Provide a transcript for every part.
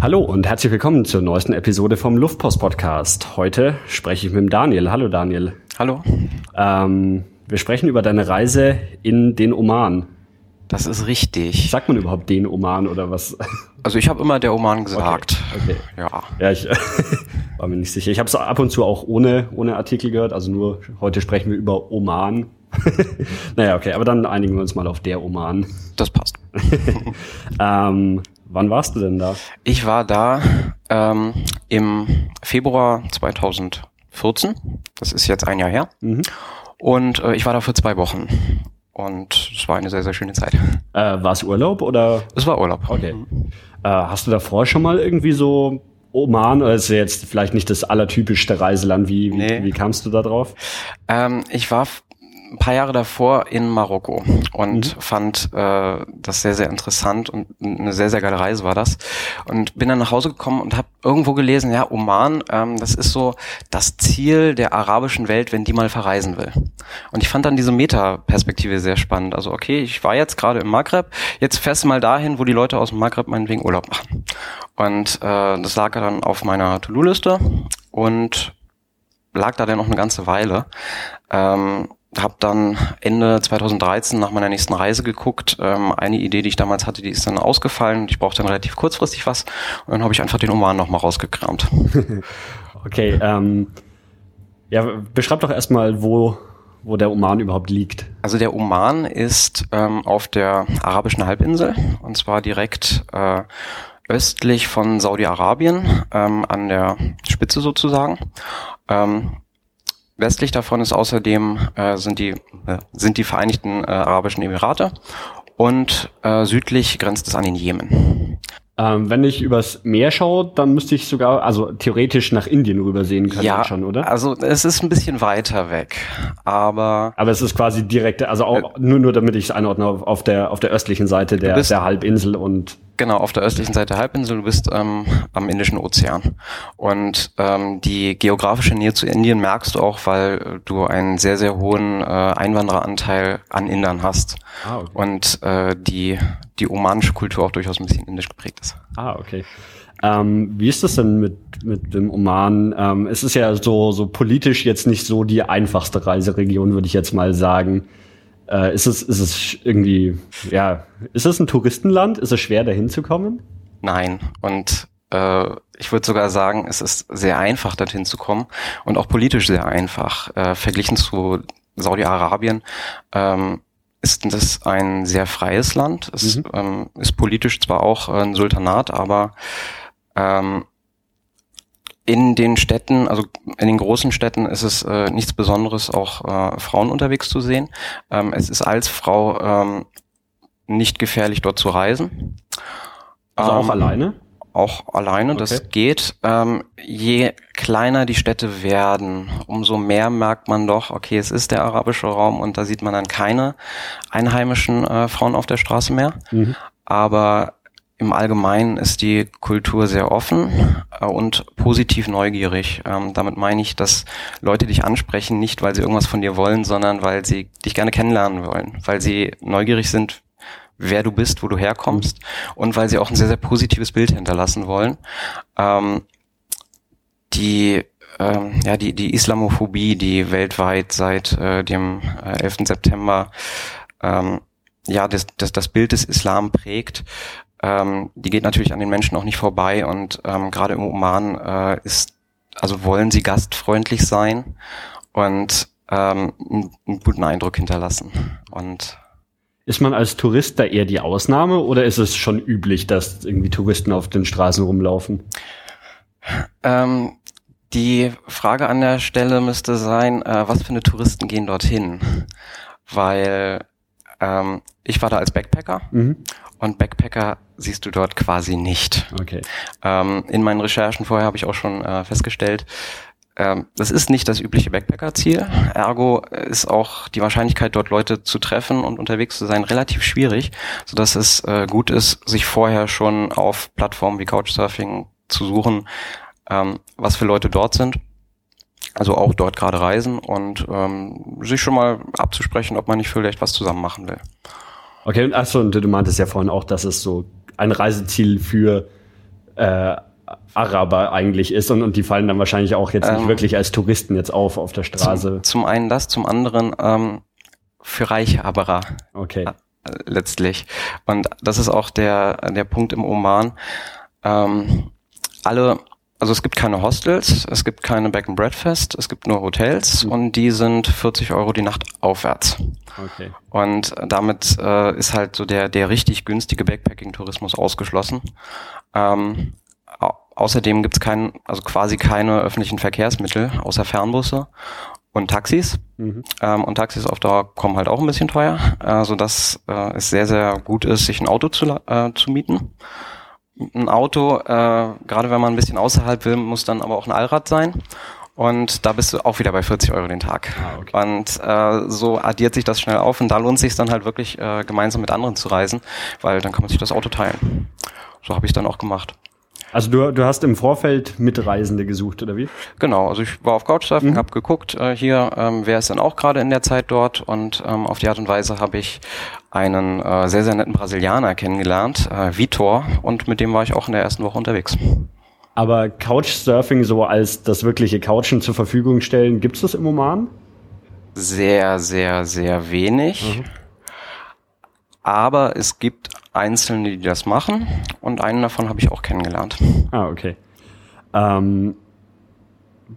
Hallo und herzlich willkommen zur neuesten Episode vom Luftpost Podcast. Heute spreche ich mit dem Daniel. Hallo Daniel. Hallo. Ähm, wir sprechen über deine Reise in den Oman. Das ist richtig. Sagt man überhaupt den Oman oder was? Also ich habe immer der Oman gesagt. Okay. okay. Ja. Ja, ich war mir nicht sicher. Ich habe es ab und zu auch ohne, ohne Artikel gehört. Also nur heute sprechen wir über Oman. naja, okay, aber dann einigen wir uns mal auf der Oman. Das passt. ähm, wann warst du denn da? Ich war da ähm, im Februar 2014. Das ist jetzt ein Jahr her. Mhm. Und äh, ich war da für zwei Wochen. Und es war eine sehr, sehr schöne Zeit. Äh, war es Urlaub oder? Es war Urlaub. Okay. Äh, hast du davor schon mal irgendwie so Oman, oder ist jetzt vielleicht nicht das allertypischste Reiseland, wie, nee. wie, wie kamst du da drauf? Ähm, ich war ein paar Jahre davor in Marokko und mhm. fand äh, das sehr, sehr interessant und eine sehr, sehr geile Reise war das. Und bin dann nach Hause gekommen und habe irgendwo gelesen, ja, Oman, ähm, das ist so das Ziel der arabischen Welt, wenn die mal verreisen will. Und ich fand dann diese Metaperspektive sehr spannend. Also okay, ich war jetzt gerade im Maghreb, jetzt fährst du mal dahin, wo die Leute aus dem Maghreb meinetwegen Urlaub machen. Und äh, das lag dann auf meiner To-Do-Liste und lag da dann noch eine ganze Weile. Ähm, habe dann Ende 2013 nach meiner nächsten Reise geguckt. Ähm, eine Idee, die ich damals hatte, die ist dann ausgefallen. Ich brauchte dann relativ kurzfristig was. Und dann habe ich einfach den Oman nochmal rausgekramt. okay, ähm, ja, beschreib doch erstmal, wo, wo der Oman überhaupt liegt. Also der Oman ist ähm, auf der arabischen Halbinsel und zwar direkt äh, östlich von Saudi-Arabien, ähm, an der Spitze sozusagen. Ähm, Westlich davon ist außerdem äh, sind die äh, sind die Vereinigten äh, Arabischen Emirate und äh, südlich grenzt es an den Jemen. Ähm, wenn ich übers Meer schaue, dann müsste ich sogar, also theoretisch nach Indien rübersehen können ja, schon, oder? Also es ist ein bisschen weiter weg, aber. Aber es ist quasi direkt, also auch äh, nur, nur damit ich es einordne, auf, der auf der östlichen Seite der, der Halbinsel und Genau, auf der östlichen Seite der Halbinsel, du bist ähm, am Indischen Ozean. Und ähm, die geografische Nähe zu Indien merkst du auch, weil du einen sehr, sehr hohen äh, Einwandereranteil an Indern hast. Ah, okay. Und äh, die, die omanische Kultur auch durchaus ein bisschen indisch geprägt ist. Ah, okay. Ähm, wie ist das denn mit, mit dem Oman? Ähm, es ist ja so, so politisch jetzt nicht so die einfachste Reiseregion, würde ich jetzt mal sagen. Äh, ist es, ist es irgendwie, ja, ist es ein Touristenland? Ist es schwer, dahin zu kommen? Nein. Und äh, ich würde sogar sagen, es ist sehr einfach, dorthin zu kommen und auch politisch sehr einfach. Äh, verglichen zu Saudi-Arabien ähm, ist das ein sehr freies Land. Es mhm. ähm, ist politisch zwar auch ein Sultanat, aber ähm, in den Städten, also in den großen Städten ist es äh, nichts Besonderes, auch äh, Frauen unterwegs zu sehen. Ähm, es ist als Frau ähm, nicht gefährlich, dort zu reisen. Also auch ähm, alleine? Auch alleine, okay. das geht. Ähm, je kleiner die Städte werden, umso mehr merkt man doch, okay, es ist der arabische Raum und da sieht man dann keine einheimischen äh, Frauen auf der Straße mehr. Mhm. Aber im Allgemeinen ist die Kultur sehr offen äh, und positiv neugierig. Ähm, damit meine ich, dass Leute dich ansprechen, nicht weil sie irgendwas von dir wollen, sondern weil sie dich gerne kennenlernen wollen, weil sie neugierig sind, wer du bist, wo du herkommst und weil sie auch ein sehr, sehr positives Bild hinterlassen wollen. Ähm, die ähm, ja, die, die Islamophobie, die weltweit seit äh, dem äh, 11. September ähm, ja, das, das, das Bild des Islam prägt, ähm, die geht natürlich an den Menschen auch nicht vorbei und ähm, gerade im Oman äh, ist, also wollen sie gastfreundlich sein und ähm, einen, guten Eindruck hinterlassen. Und ist man als Tourist da eher die Ausnahme oder ist es schon üblich, dass irgendwie Touristen auf den Straßen rumlaufen? Ähm, die Frage an der Stelle müsste sein, äh, was für eine Touristen gehen dorthin? Weil ähm, ich war da als Backpacker mhm. Und Backpacker siehst du dort quasi nicht. Okay. Ähm, in meinen Recherchen vorher habe ich auch schon äh, festgestellt, ähm, das ist nicht das übliche Backpacker-Ziel. Ergo ist auch die Wahrscheinlichkeit, dort Leute zu treffen und unterwegs zu sein, relativ schwierig, sodass es äh, gut ist, sich vorher schon auf Plattformen wie Couchsurfing zu suchen, ähm, was für Leute dort sind also auch dort gerade reisen und ähm, sich schon mal abzusprechen, ob man nicht vielleicht was zusammen machen will. Okay, und achso, und du meintest ja vorhin auch, dass es so ein Reiseziel für äh, Araber eigentlich ist und, und die fallen dann wahrscheinlich auch jetzt nicht ähm, wirklich als Touristen jetzt auf auf der Straße. Zum, zum einen das, zum anderen ähm, für reiche Araber. Okay. Äh, letztlich. Und das ist auch der, der Punkt im Oman. Ähm, alle, also es gibt keine Hostels, es gibt keine Back and Breakfast, es gibt nur Hotels mhm. und die sind 40 Euro die Nacht aufwärts. Okay. Und damit äh, ist halt so der, der richtig günstige Backpacking-Tourismus ausgeschlossen. Ähm, außerdem gibt's kein, also quasi keine öffentlichen Verkehrsmittel außer Fernbusse und Taxis. Mhm. Ähm, und Taxis auf Dauer kommen halt auch ein bisschen teuer, äh, sodass äh, es sehr, sehr gut ist, sich ein Auto zu, äh, zu mieten. Ein Auto, äh, gerade wenn man ein bisschen außerhalb will, muss dann aber auch ein Allrad sein. Und da bist du auch wieder bei 40 Euro den Tag. Ah, okay. Und äh, so addiert sich das schnell auf und da lohnt sich dann halt wirklich äh, gemeinsam mit anderen zu reisen, weil dann kann man sich das Auto teilen. So habe ich dann auch gemacht. Also du, du hast im Vorfeld Mitreisende gesucht, oder wie? Genau, also ich war auf Couchsurfing, mhm. habe geguckt, äh, hier, ähm, wer ist denn auch gerade in der Zeit dort und ähm, auf die Art und Weise habe ich einen äh, sehr, sehr netten Brasilianer kennengelernt, äh, Vitor, und mit dem war ich auch in der ersten Woche unterwegs. Aber Couchsurfing so als das wirkliche Couchen zur Verfügung stellen, gibt es das im Oman? Sehr, sehr, sehr wenig. Mhm. Aber es gibt Einzelne, die das machen und einen davon habe ich auch kennengelernt. Ah, okay. Ähm,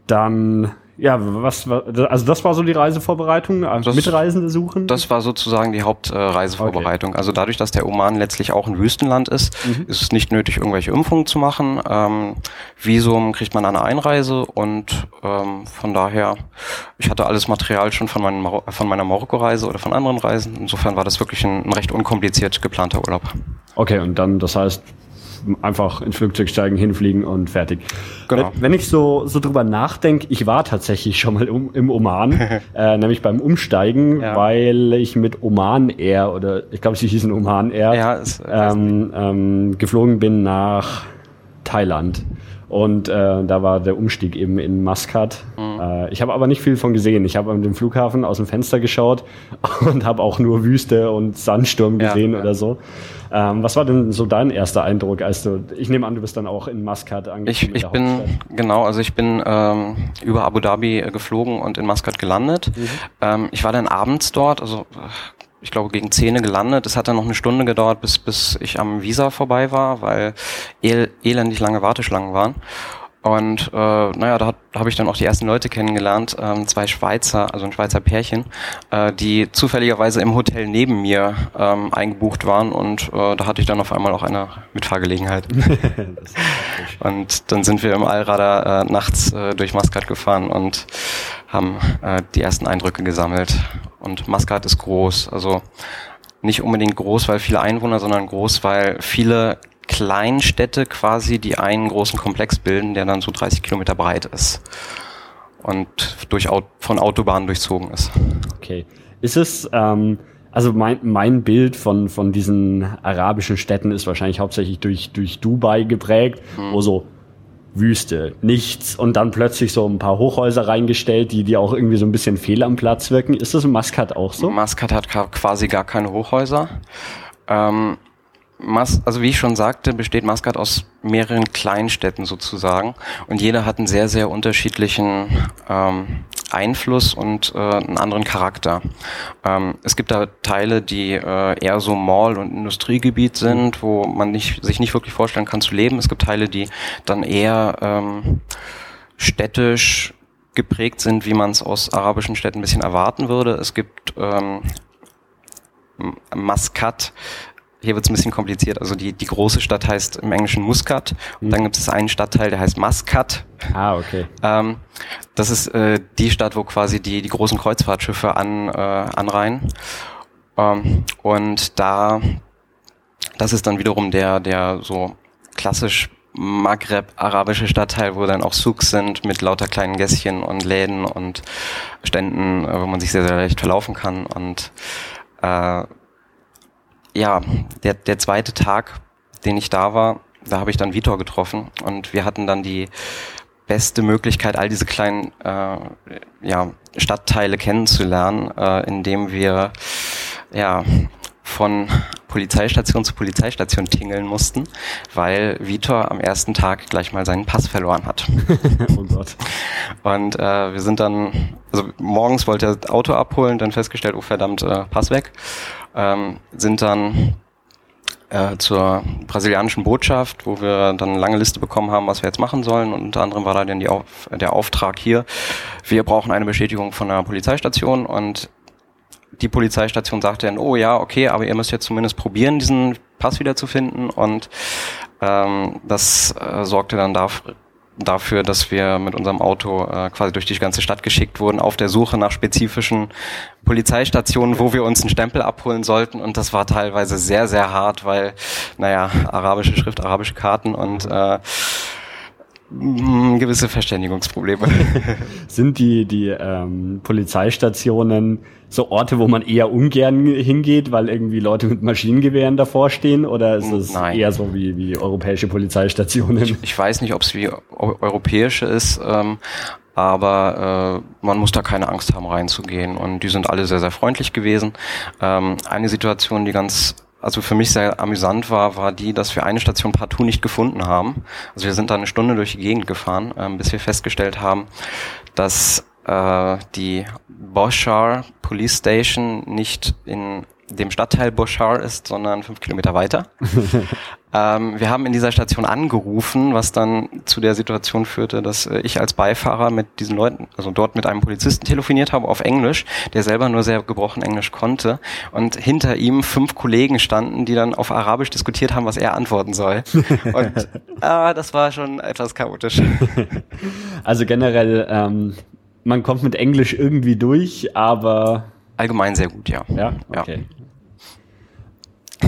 dann ja, was war, also das war so die Reisevorbereitung, also das, Mitreisende suchen? Das war sozusagen die Hauptreisevorbereitung. Äh, okay. Also dadurch, dass der Oman letztlich auch ein Wüstenland ist, mhm. ist es nicht nötig, irgendwelche Impfungen zu machen. Ähm, Visum kriegt man an der Einreise und ähm, von daher, ich hatte alles Material schon von, meinem, von meiner Marokko-Reise oder von anderen Reisen. Insofern war das wirklich ein, ein recht unkompliziert geplanter Urlaub. Okay, und dann, das heißt, einfach ins Flugzeug steigen, hinfliegen und fertig. Genau. Wenn ich so, so drüber nachdenke, ich war tatsächlich schon mal um, im Oman, äh, nämlich beim Umsteigen, ja. weil ich mit Oman Air oder ich glaube, sie hießen Oman Air, ja, ist, ähm, ähm, geflogen bin nach Thailand. Und äh, da war der Umstieg eben in Muscat. Mhm. Äh, ich habe aber nicht viel von gesehen. Ich habe an dem Flughafen aus dem Fenster geschaut und habe auch nur Wüste und Sandsturm gesehen ja. oder so. Ähm, was war denn so dein erster Eindruck, als du, ich nehme an, du bist dann auch in Muscat angekommen? Ich, ich bin, genau, also ich bin ähm, über Abu Dhabi äh, geflogen und in Muscat gelandet. Mhm. Ähm, ich war dann abends dort, also ich glaube, gegen Zähne gelandet. Es hat dann noch eine Stunde gedauert, bis, bis ich am Visa vorbei war, weil el elendig lange Warteschlangen waren. Und äh, naja, da habe ich dann auch die ersten Leute kennengelernt, ähm, zwei Schweizer, also ein Schweizer Pärchen, äh, die zufälligerweise im Hotel neben mir ähm, eingebucht waren und äh, da hatte ich dann auf einmal auch eine Mitfahrgelegenheit. und dann sind wir im Allradar äh, nachts äh, durch Maskat gefahren und haben äh, die ersten Eindrücke gesammelt. Und Maskat ist groß, also nicht unbedingt groß, weil viele Einwohner, sondern groß, weil viele Kleinstädte quasi, die einen großen Komplex bilden, der dann so 30 Kilometer breit ist und durch, von Autobahnen durchzogen ist. Okay. Ist es, ähm, also mein, mein Bild von, von diesen arabischen Städten ist wahrscheinlich hauptsächlich durch, durch Dubai geprägt, hm. wo so Wüste, nichts und dann plötzlich so ein paar Hochhäuser reingestellt, die, die auch irgendwie so ein bisschen fehl am Platz wirken. Ist das in Maskat auch so? Maskat hat quasi gar keine Hochhäuser. Ähm, Mas also wie ich schon sagte, besteht Maskat aus mehreren Kleinstädten sozusagen und jeder hat einen sehr, sehr unterschiedlichen ähm, Einfluss und äh, einen anderen Charakter. Ähm, es gibt da Teile, die äh, eher so Mall- und Industriegebiet sind, wo man nicht, sich nicht wirklich vorstellen kann zu leben. Es gibt Teile, die dann eher ähm, städtisch geprägt sind, wie man es aus arabischen Städten ein bisschen erwarten würde. Es gibt ähm, Maskat, hier wird es ein bisschen kompliziert. Also die, die große Stadt heißt im Englischen Muscat und mhm. dann gibt es einen Stadtteil, der heißt Muscat. Ah, okay. Ähm, das ist äh, die Stadt, wo quasi die, die großen Kreuzfahrtschiffe an, äh, anreihen. Ähm, und da, das ist dann wiederum der, der so klassisch Maghreb-arabische Stadtteil, wo dann auch Souks sind mit lauter kleinen Gässchen und Läden und Ständen, äh, wo man sich sehr, sehr leicht verlaufen kann und äh, ja, der, der zweite Tag, den ich da war, da habe ich dann Vitor getroffen und wir hatten dann die beste Möglichkeit, all diese kleinen äh, ja, Stadtteile kennenzulernen, äh, indem wir ja von Polizeistation zu Polizeistation tingeln mussten, weil Vitor am ersten Tag gleich mal seinen Pass verloren hat. oh Gott. Und äh, wir sind dann, also morgens wollte er das Auto abholen, dann festgestellt, oh verdammt, äh, Pass weg. Ähm, sind dann äh, zur brasilianischen Botschaft, wo wir dann eine lange Liste bekommen haben, was wir jetzt machen sollen. Und unter anderem war da dann Auf der Auftrag hier, wir brauchen eine Bestätigung von der Polizeistation und die Polizeistation sagte dann, oh ja, okay, aber ihr müsst jetzt zumindest probieren, diesen Pass wiederzufinden. Und ähm, das äh, sorgte dann dafür, dafür, dass wir mit unserem Auto äh, quasi durch die ganze Stadt geschickt wurden, auf der Suche nach spezifischen Polizeistationen, wo wir uns einen Stempel abholen sollten. Und das war teilweise sehr, sehr hart, weil, naja, arabische Schrift, arabische Karten und äh, gewisse Verständigungsprobleme. Sind die, die ähm, Polizeistationen so Orte, wo man eher ungern hingeht, weil irgendwie Leute mit Maschinengewehren davor stehen? Oder ist es Nein. eher so wie, wie europäische Polizeistationen? Ich, ich weiß nicht, ob es wie europäische ist, ähm, aber äh, man muss da keine Angst haben, reinzugehen. Und die sind alle sehr, sehr freundlich gewesen. Ähm, eine Situation, die ganz also für mich sehr amüsant war, war die, dass wir eine Station partout nicht gefunden haben. Also wir sind da eine Stunde durch die Gegend gefahren, ähm, bis wir festgestellt haben, dass äh, die Boschar Police Station nicht in dem Stadtteil Boschar ist, sondern fünf Kilometer weiter. ähm, wir haben in dieser Station angerufen, was dann zu der Situation führte, dass äh, ich als Beifahrer mit diesen Leuten, also dort mit einem Polizisten telefoniert habe auf Englisch, der selber nur sehr gebrochen Englisch konnte und hinter ihm fünf Kollegen standen, die dann auf Arabisch diskutiert haben, was er antworten soll. Und äh, das war schon etwas chaotisch. Also generell ähm, man kommt mit Englisch irgendwie durch, aber. Allgemein sehr gut, ja. Ja, okay. Ja.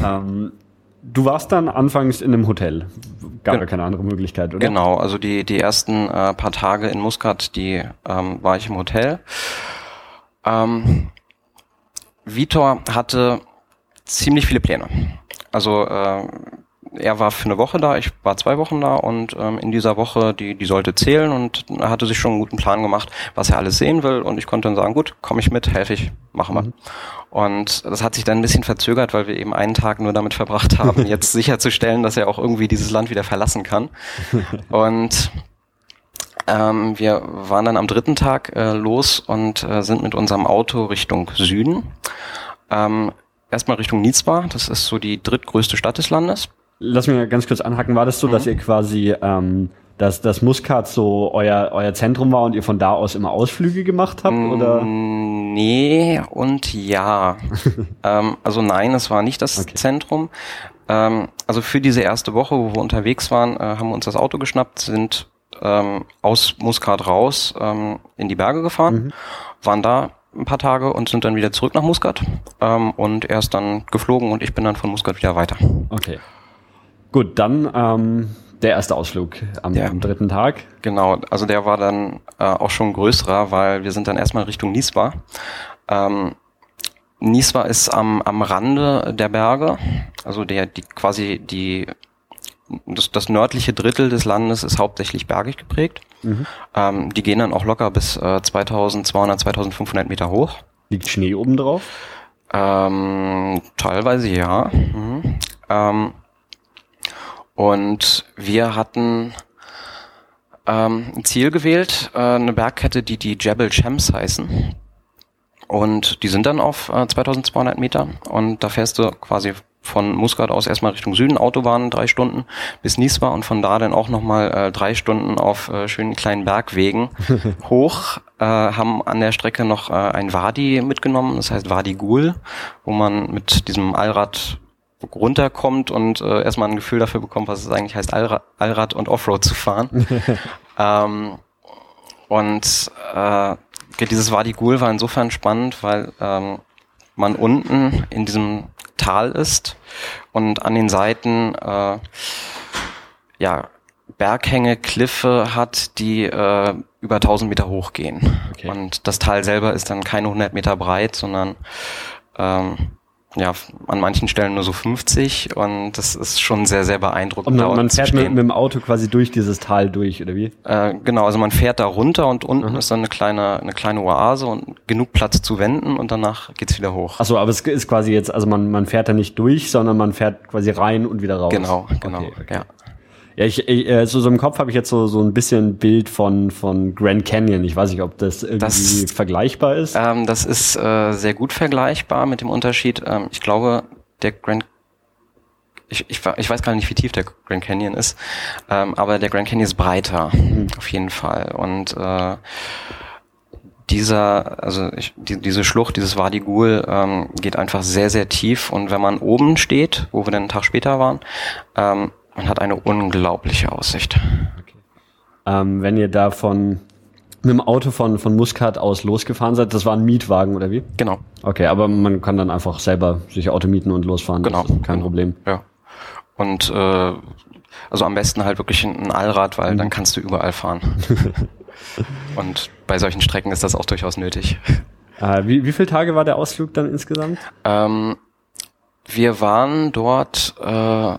Ähm, du warst dann anfangs in einem Hotel. Gab ja keine andere Möglichkeit, oder? Genau, also die, die ersten äh, paar Tage in Muscat, die ähm, war ich im Hotel. Ähm, Vitor hatte ziemlich viele Pläne. Also äh, er war für eine Woche da, ich war zwei Wochen da und ähm, in dieser Woche, die, die sollte zählen und er hatte sich schon einen guten Plan gemacht, was er alles sehen will und ich konnte dann sagen, gut, komme ich mit, helfe ich, machen wir. Mhm. Und das hat sich dann ein bisschen verzögert, weil wir eben einen Tag nur damit verbracht haben, jetzt sicherzustellen, dass er auch irgendwie dieses Land wieder verlassen kann. Und ähm, wir waren dann am dritten Tag äh, los und äh, sind mit unserem Auto Richtung Süden. Ähm, erstmal Richtung Nizwa, das ist so die drittgrößte Stadt des Landes lass mich ganz kurz anhaken. War das so, mhm. dass ihr quasi, ähm, dass das Muscat so euer, euer Zentrum war und ihr von da aus immer Ausflüge gemacht habt? Oder? Mm, nee und ja. ähm, also nein, es war nicht das okay. Zentrum. Ähm, also für diese erste Woche, wo wir unterwegs waren, äh, haben wir uns das Auto geschnappt, sind ähm, aus Muscat raus ähm, in die Berge gefahren, mhm. waren da ein paar Tage und sind dann wieder zurück nach Muscat ähm, und er ist dann geflogen und ich bin dann von Muscat wieder weiter. Okay. Gut, dann ähm, der erste Ausflug am, ja. am, dritten Tag. Genau, also der war dann äh, auch schon größerer, weil wir sind dann erstmal Richtung Niswa. Ähm, Niswa ist am, am Rande der Berge, also der die quasi die das, das nördliche Drittel des Landes ist hauptsächlich bergig geprägt. Mhm. Ähm, die gehen dann auch locker bis äh, 2200, 2500 Meter hoch. Liegt Schnee oben drauf? Ähm, teilweise ja. Mhm. Ähm, und wir hatten ähm, ein Ziel gewählt, äh, eine Bergkette, die die Jebel Shams heißen. Und die sind dann auf äh, 2200 Meter. Und da fährst du quasi von Muscat aus erstmal Richtung Süden, Autobahn drei Stunden bis Niswa und von da dann auch nochmal äh, drei Stunden auf äh, schönen kleinen Bergwegen hoch. Äh, haben an der Strecke noch äh, ein Wadi mitgenommen, das heißt Wadi Gul, wo man mit diesem Allrad runterkommt und äh, erstmal ein Gefühl dafür bekommt, was es eigentlich heißt, Allrad, Allrad und Offroad zu fahren. ähm, und äh, dieses Wadi Gul war insofern spannend, weil ähm, man unten in diesem Tal ist und an den Seiten äh, ja Berghänge, Kliffe hat, die äh, über 1000 Meter hoch gehen. Okay. Und das Tal selber ist dann keine 100 Meter breit, sondern ähm, ja, an manchen Stellen nur so 50 und das ist schon sehr, sehr beeindruckend. Und man, man fährt mit, mit, dem Auto quasi durch dieses Tal durch, oder wie? Äh, genau, also man fährt da runter und unten mhm. ist dann eine kleine, eine kleine Oase und genug Platz zu wenden und danach geht's wieder hoch. Achso, aber es ist quasi jetzt, also man, man fährt da nicht durch, sondern man fährt quasi rein und wieder raus. Genau, genau, okay, okay. ja. Ja, ich, ich äh, so, so im Kopf habe ich jetzt so, so ein bisschen Bild von, von Grand Canyon. Ich weiß nicht, ob das irgendwie das, vergleichbar ist. Ähm, das ist äh, sehr gut vergleichbar mit dem Unterschied. Ähm, ich glaube, der Grand ich, ich, ich weiß gar nicht, wie tief der Grand Canyon ist, ähm, aber der Grand Canyon ist breiter, mhm. auf jeden Fall. Und äh, dieser, also ich, die, diese Schlucht, dieses Wadi Ghul, ähm, geht einfach sehr, sehr tief. Und wenn man oben steht, wo wir dann einen Tag später waren, ähm, man hat eine unglaubliche Aussicht. Okay. Ähm, wenn ihr da von mit dem Auto von, von Muscat aus losgefahren seid, das war ein Mietwagen oder wie? Genau. Okay, aber man kann dann einfach selber sich Auto mieten und losfahren. Genau. Kein Problem. Ja. Und äh, also am besten halt wirklich ein Allrad, weil mhm. dann kannst du überall fahren. und bei solchen Strecken ist das auch durchaus nötig. Äh, wie, wie viele Tage war der Ausflug dann insgesamt? Ähm, wir waren dort äh,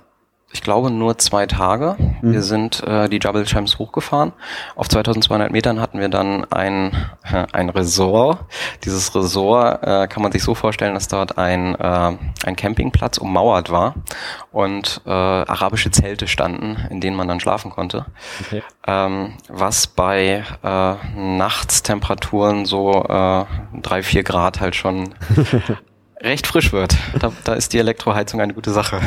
ich glaube, nur zwei Tage. Mhm. Wir sind äh, die Jabal Shams hochgefahren. Auf 2200 Metern hatten wir dann ein, äh, ein Resort. Dieses Resort äh, kann man sich so vorstellen, dass dort ein, äh, ein Campingplatz ummauert war und äh, arabische Zelte standen, in denen man dann schlafen konnte. Okay. Ähm, was bei äh, Nachtstemperaturen so äh, drei, vier Grad halt schon recht frisch wird. Da, da ist die Elektroheizung eine gute Sache.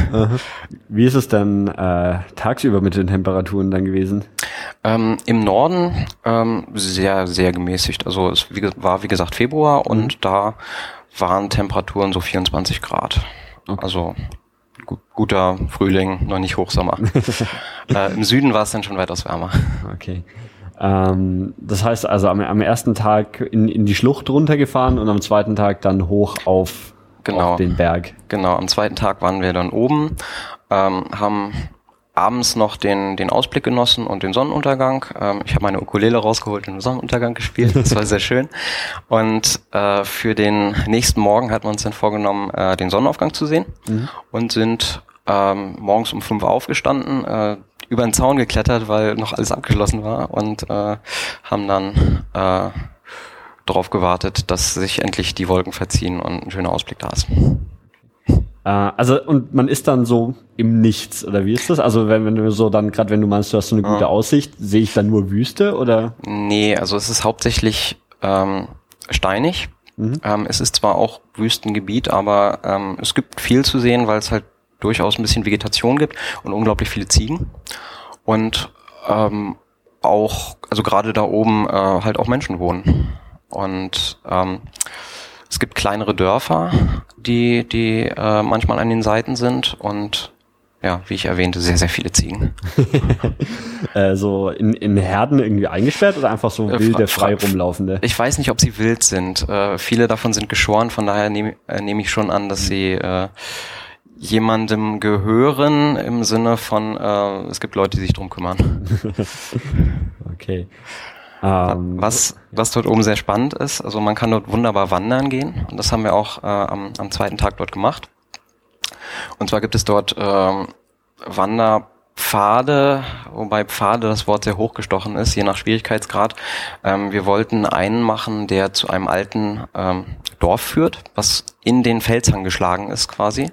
Wie ist es dann äh, tagsüber mit den Temperaturen dann gewesen? Ähm, Im Norden ähm, sehr, sehr gemäßigt. Also es war wie gesagt Februar mhm. und da waren Temperaturen so 24 Grad. Okay. Also gu guter Frühling, noch nicht Hochsommer. äh, Im Süden war es dann schon weitaus wärmer. Okay. Ähm, das heißt also am, am ersten Tag in, in die Schlucht runtergefahren und am zweiten Tag dann hoch auf genau, auf den Berg. Genau, am zweiten Tag waren wir dann oben, ähm, haben abends noch den, den Ausblick genossen und den Sonnenuntergang. Ähm, ich habe meine Ukulele rausgeholt und den Sonnenuntergang gespielt. Das war sehr schön. Und äh, für den nächsten Morgen hatten wir uns dann vorgenommen, äh, den Sonnenaufgang zu sehen mhm. und sind ähm, morgens um fünf aufgestanden, äh, über den Zaun geklettert, weil noch alles abgeschlossen war und äh, haben dann äh, darauf gewartet, dass sich endlich die Wolken verziehen und ein schöner Ausblick da ist. Äh, also und man ist dann so im Nichts oder wie ist das? Also wenn, wenn du so dann gerade wenn du meinst, du hast so eine gute. Aussicht, sehe ich dann nur Wüste oder? Nee, also es ist hauptsächlich ähm, steinig. Mhm. Ähm, es ist zwar auch Wüstengebiet, aber ähm, es gibt viel zu sehen, weil es halt durchaus ein bisschen Vegetation gibt und unglaublich viele Ziegen. Und ähm, auch, also gerade da oben äh, halt auch Menschen wohnen. Und ähm, es gibt kleinere Dörfer, die, die äh, manchmal an den Seiten sind und ja, wie ich erwähnte, sehr, sehr viele Ziegen. äh, so in, in Herden irgendwie eingesperrt oder einfach so äh, wilde, frei rumlaufende? Ich weiß nicht, ob sie wild sind. Äh, viele davon sind geschoren, von daher nehme äh, nehm ich schon an, dass mhm. sie äh, jemandem gehören im Sinne von, äh, es gibt Leute, die sich drum kümmern. okay. Ähm, was, was dort oben sehr spannend ist, also man kann dort wunderbar wandern gehen und das haben wir auch äh, am, am zweiten Tag dort gemacht. Und zwar gibt es dort ähm, Wanderpfade, wobei Pfade das Wort sehr hochgestochen ist, je nach Schwierigkeitsgrad. Ähm, wir wollten einen machen, der zu einem alten ähm, Dorf führt, was in den Felshang geschlagen ist quasi.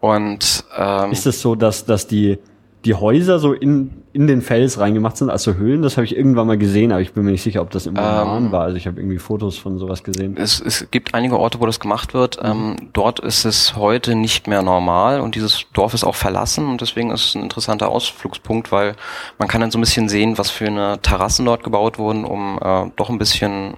Und ähm, ist es so, dass, dass die die Häuser so in, in den Fels reingemacht sind, also Höhlen, das habe ich irgendwann mal gesehen, aber ich bin mir nicht sicher, ob das im Roman ähm, war. Also ich habe irgendwie Fotos von sowas gesehen. Es, es gibt einige Orte, wo das gemacht wird. Mhm. Ähm, dort ist es heute nicht mehr normal und dieses Dorf ist auch verlassen und deswegen ist es ein interessanter Ausflugspunkt, weil man kann dann so ein bisschen sehen, was für eine Terrassen dort gebaut wurden, um äh, doch ein bisschen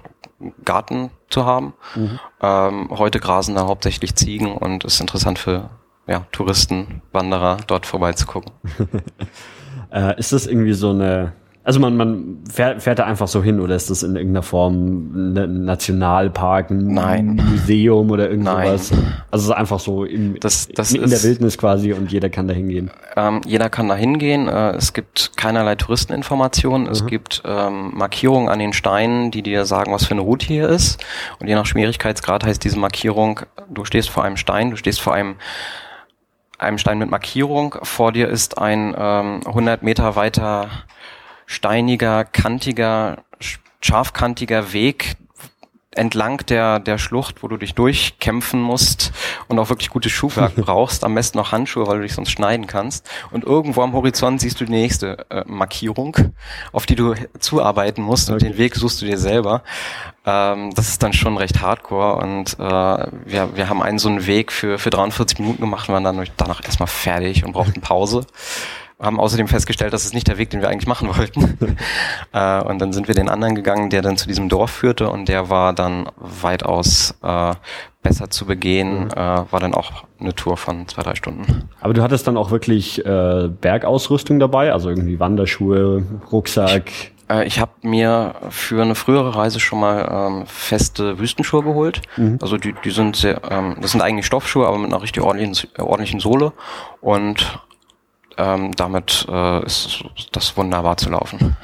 Garten zu haben. Mhm. Ähm, heute grasen da hauptsächlich Ziegen und ist interessant für ja, Touristen, Wanderer dort vorbeizugucken. äh, ist das irgendwie so eine, Also man, man fährt, fährt da einfach so hin oder ist das in irgendeiner Form ein Nationalpark, ein Nein. Museum oder irgendwas? Nein. Also es ist einfach so im, Das- das in, der Wildnis quasi und jeder kann da hingehen. Ähm, jeder kann da hingehen. Äh, es gibt keinerlei Touristeninformationen. Es gibt ähm, Markierungen an den Steinen, die dir sagen, was für eine Route hier ist. Und je nach Schwierigkeitsgrad heißt diese Markierung, du stehst vor einem Stein, du stehst vor einem einem Stein mit Markierung. Vor dir ist ein ähm, 100 Meter weiter steiniger, kantiger, sch- scharfkantiger Weg entlang der, der Schlucht, wo du dich durchkämpfen musst und auch wirklich gutes Schuhwerk brauchst, am besten noch Handschuhe, weil du dich sonst schneiden kannst. Und irgendwo am Horizont siehst du die nächste äh, Markierung, auf die du zuarbeiten musst und Okay. den Weg suchst du dir selber. Ähm, das ist dann schon recht hardcore und äh, wir, wir haben einen so einen Weg für, für 43 Minuten gemacht und waren dann danach erstmal fertig und brauchten Pause. Haben außerdem festgestellt, dass es nicht der Weg, den wir eigentlich machen wollten. äh, und dann sind wir den anderen gegangen, der dann zu diesem Dorf führte und der war dann weitaus äh, besser zu begehen. Äh, war dann auch eine Tour von zwei, drei Stunden. Aber du hattest dann auch wirklich äh, Bergausrüstung dabei, also irgendwie Wanderschuhe, Rucksack. Äh, ich habe mir für eine frühere Reise schon mal ähm, feste Wüstenschuhe geholt. Also die, die sind sehr, ähm, das sind eigentlich Stoffschuhe, aber mit einer richtig ordentlichen, äh, ordentlichen Sohle. Und ähm, damit äh, ist das wunderbar zu laufen.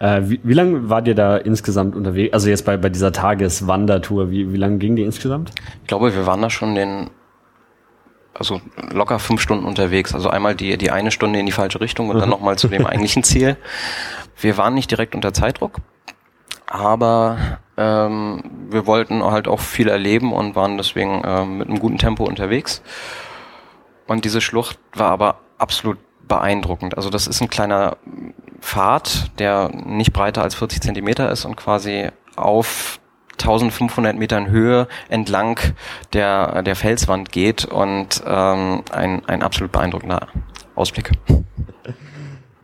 Äh, wie, wie lange war dir da insgesamt unterwegs? Also jetzt bei, bei dieser Tageswandertour, wie, wie lange ging die insgesamt? Ich glaube, wir waren da schon den, also locker fünf Stunden unterwegs. Also einmal die, die eine Stunde in die falsche Richtung und dann nochmal zu dem eigentlichen Ziel. Wir waren nicht direkt unter Zeitdruck, aber ähm, wir wollten halt auch viel erleben und waren deswegen ähm, mit einem guten Tempo unterwegs. Und diese Schlucht war aber absolut beeindruckend. Also das ist ein kleiner Pfad, der nicht breiter als 40 Zentimeter ist und quasi auf 1500 Metern Höhe entlang der, der Felswand geht und ähm, ein, ein absolut beeindruckender Ausblick.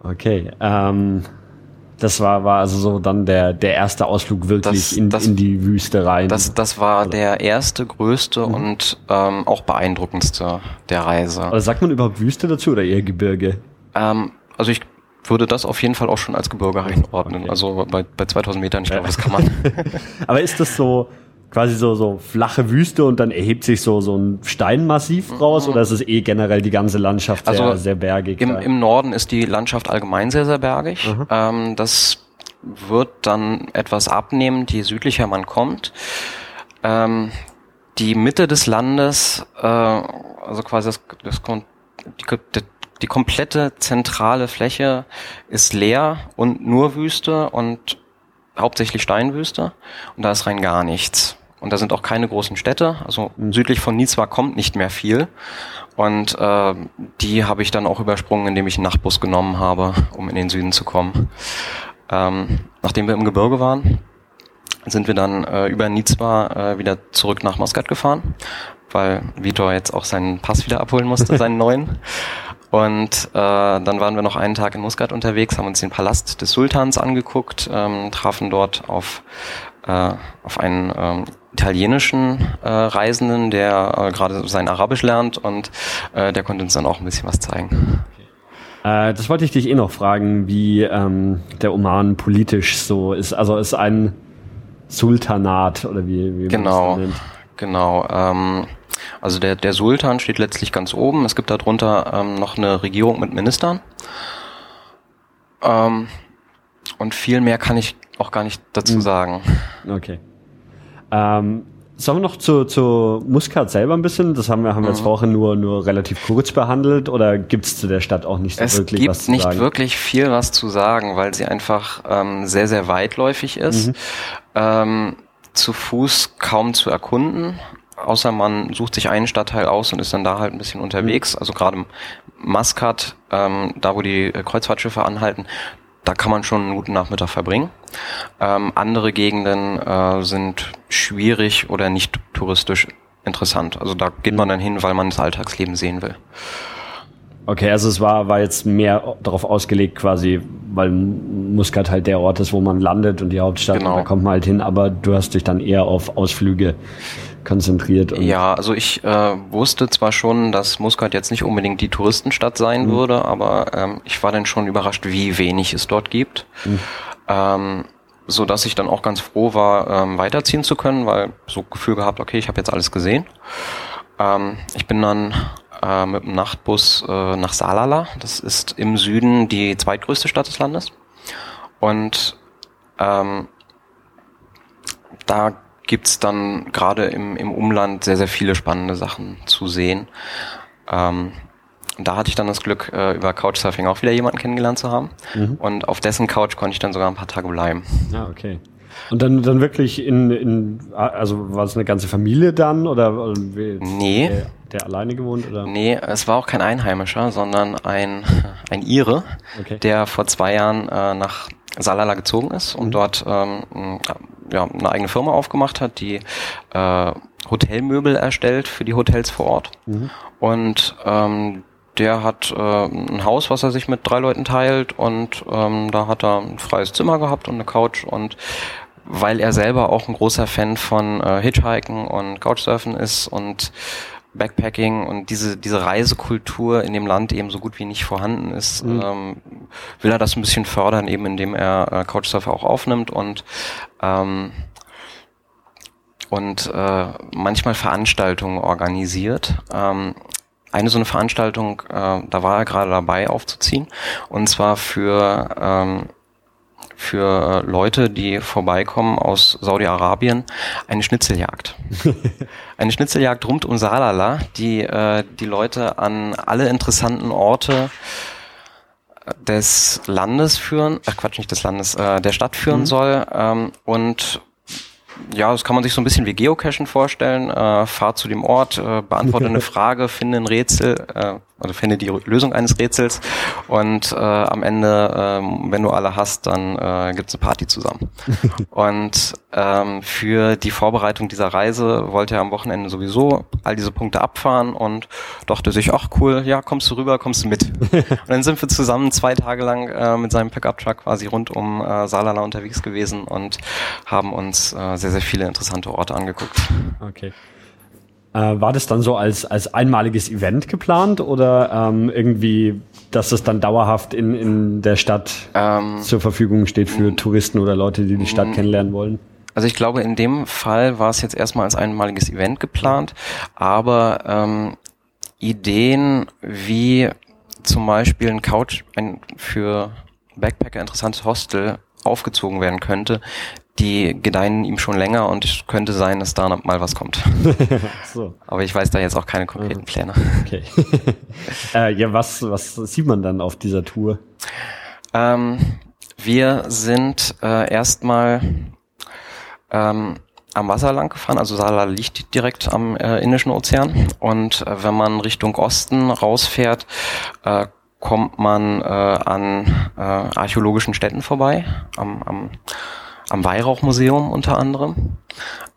Okay. Ähm, das war, war also so dann der, der erste Ausflug wirklich Das- in, das- in die Wüste rein. Das, das war der erste, größte Mhm. und ähm, auch beeindruckendste der Reise. Aber sagt man überhaupt Wüste dazu oder eher Gebirge? Ähm, also ich würde das auf jeden Fall auch schon als Gebirge einordnen. Okay. Also bei, bei 2000 Metern, ich glaube, das kann man. Aber ist das so quasi so, so flache Wüste und dann erhebt sich so, so ein Steinmassiv raus oder ist es eh generell die ganze Landschaft sehr, Also sehr bergig? Im? Im Norden ist die Landschaft allgemein sehr, sehr bergig. Ähm, das wird dann etwas abnehmen, je südlicher man kommt. Ähm, die Mitte des Landes, äh, also quasi das, das, die, die komplette zentrale Fläche ist leer und nur Wüste und hauptsächlich Steinwüste. Und da ist rein gar nichts. Und da sind auch keine großen Städte. Also südlich von Nizwa kommt nicht mehr viel. Und äh, die habe ich dann auch übersprungen, indem ich einen Nachtbus genommen habe, um in den Süden zu kommen. Ähm, nachdem wir im Gebirge waren, sind wir dann äh, über Nizwa äh, wieder zurück nach Muscat gefahren, weil Vitor jetzt auch seinen Pass wieder abholen musste, seinen neuen. Und äh, dann waren wir noch einen Tag in Muscat unterwegs, haben uns den Palast des Sultans angeguckt, ähm, trafen dort auf, äh, auf einen ähm, italienischen äh, Reisenden, der äh, gerade sein Arabisch lernt und äh, der konnte uns dann auch ein bisschen was zeigen. Äh, das wollte ich dich eh noch fragen, wie ähm, der Oman politisch so ist. Also ist ein Sultanat oder wie, wie man Genau. das nennt. Genau. Ähm, also der, der Sultan steht letztlich ganz oben. Es gibt darunter ähm, noch eine Regierung mit Ministern. Ähm, und viel mehr kann ich auch gar nicht dazu Mhm. sagen. Okay. Ähm, sollen wir noch zu, zu Muscat selber ein bisschen? Das haben wir, haben wir Mhm. jetzt vorhin nur, nur relativ kurz behandelt oder gibt es zu der Stadt auch nicht so Es wirklich was gibt zu nicht sagen? wirklich viel was zu sagen, weil sie einfach ähm, sehr, sehr weitläufig ist. Mhm. Ähm, zu Fuß kaum zu erkunden, außer man sucht sich einen Stadtteil aus und ist dann da halt ein bisschen unterwegs. Also gerade Maskat, ähm, da wo die äh, Kreuzfahrtschiffe anhalten, da kann man schon einen guten Nachmittag verbringen. Ähm, andere Gegenden äh, sind schwierig oder nicht touristisch interessant. Also da geht man dann hin, weil man das Alltagsleben sehen will. Okay, also es war, war jetzt mehr darauf ausgelegt quasi, weil Muscat halt der Ort ist, wo man landet und die Hauptstadt, genau. da kommt man halt hin, aber du hast dich dann eher auf Ausflüge konzentriert. ja, also ich äh, wusste zwar schon, dass Muscat jetzt nicht unbedingt die Touristenstadt sein mhm. würde, aber ähm, ich war dann schon überrascht, wie wenig es dort gibt. Mhm. Ähm, so dass ich dann auch ganz froh war, ähm, weiterziehen zu können, weil so Gefühl gehabt, okay, ich habe jetzt alles gesehen. Ähm, ich bin dann äh, mit dem Nachtbus äh, nach Salala. Das ist im Süden die zweitgrößte Stadt des Landes. Und ähm, da gibt's dann gerade im, im Umland sehr, sehr viele spannende Sachen zu sehen. Ähm, da hatte ich dann das Glück, äh, über Couchsurfing auch wieder jemanden kennengelernt zu haben. Mhm. Und auf dessen Couch konnte ich dann sogar ein paar Tage bleiben. Ah, okay. Und dann, dann wirklich in, in, also war es eine ganze Familie dann oder nee. Der, der alleine gewohnt oder? Nee, es war auch kein Einheimischer, sondern ein, ein Ire, okay. der vor zwei Jahren äh, nach Salala gezogen ist und mhm. dort ähm, ja, eine eigene Firma aufgemacht hat, die äh, Hotelmöbel erstellt für die Hotels vor Ort. Mhm. Und ähm, der hat äh, ein Haus, was er sich mit drei Leuten teilt und ähm, da hat er ein freies Zimmer gehabt und eine Couch und weil er selber auch ein großer Fan von äh, Hitchhiken und Couchsurfen ist und Backpacking und diese, diese Reisekultur in dem Land eben so gut wie nicht vorhanden ist, mhm. ähm, will er das ein bisschen fördern, eben indem er äh, Couchsurfer auch aufnimmt und ähm, und äh, manchmal Veranstaltungen organisiert. Ähm, eine so eine Veranstaltung, äh, da war er gerade dabei aufzuziehen, und zwar für ähm, für äh, Leute, die vorbeikommen aus Saudi-Arabien, eine Schnitzeljagd. eine Schnitzeljagd rund um Salala, die äh, die Leute an alle interessanten Orte des Landes führen, ach Quatsch, nicht des Landes, äh, der Stadt führen mhm. soll ähm, und ja, das kann man sich so ein bisschen wie Geocachen vorstellen. Äh, fahr zu dem Ort, äh, beantworte eine Frage, finde ein Rätsel, äh, also finde die Lösung eines Rätsels und äh, am Ende, äh, wenn du alle hast, dann äh, gibt's eine Party zusammen. und ähm, für die Vorbereitung dieser Reise wollte er am Wochenende sowieso all diese Punkte abfahren und dachte sich, ach cool, ja, kommst du rüber, kommst du mit. und dann sind wir zusammen zwei Tage lang äh, mit seinem Pickup-Truck quasi rund um äh, Salala unterwegs gewesen und haben uns äh, sehr, sehr viele interessante Orte angeguckt. Okay. Äh, war das dann so als, als einmaliges Event geplant oder ähm, irgendwie, dass es dann dauerhaft in, in der Stadt ähm, zur Verfügung steht für Touristen oder Leute, die die Stadt kennenlernen wollen? Also ich glaube, in dem Fall war es jetzt erstmal als einmaliges Event geplant, aber ähm, Ideen wie zum Beispiel ein Couch, ein für Backpacker interessantes Hostel aufgezogen werden könnte, die gedeihen ihm schon länger und es könnte sein, dass da noch mal was kommt. so. Aber ich weiß da jetzt auch keine konkreten Pläne. Okay. äh, ja, was, was sieht man dann auf dieser Tour? Ähm, wir sind äh, erstmal ähm, am Wasser lang gefahren, also Sala liegt direkt am äh, Indischen Ozean und äh, wenn man Richtung Osten rausfährt, äh, kommt man äh, an archäologischen Städten vorbei, am, am am Weihrauchmuseum unter anderem.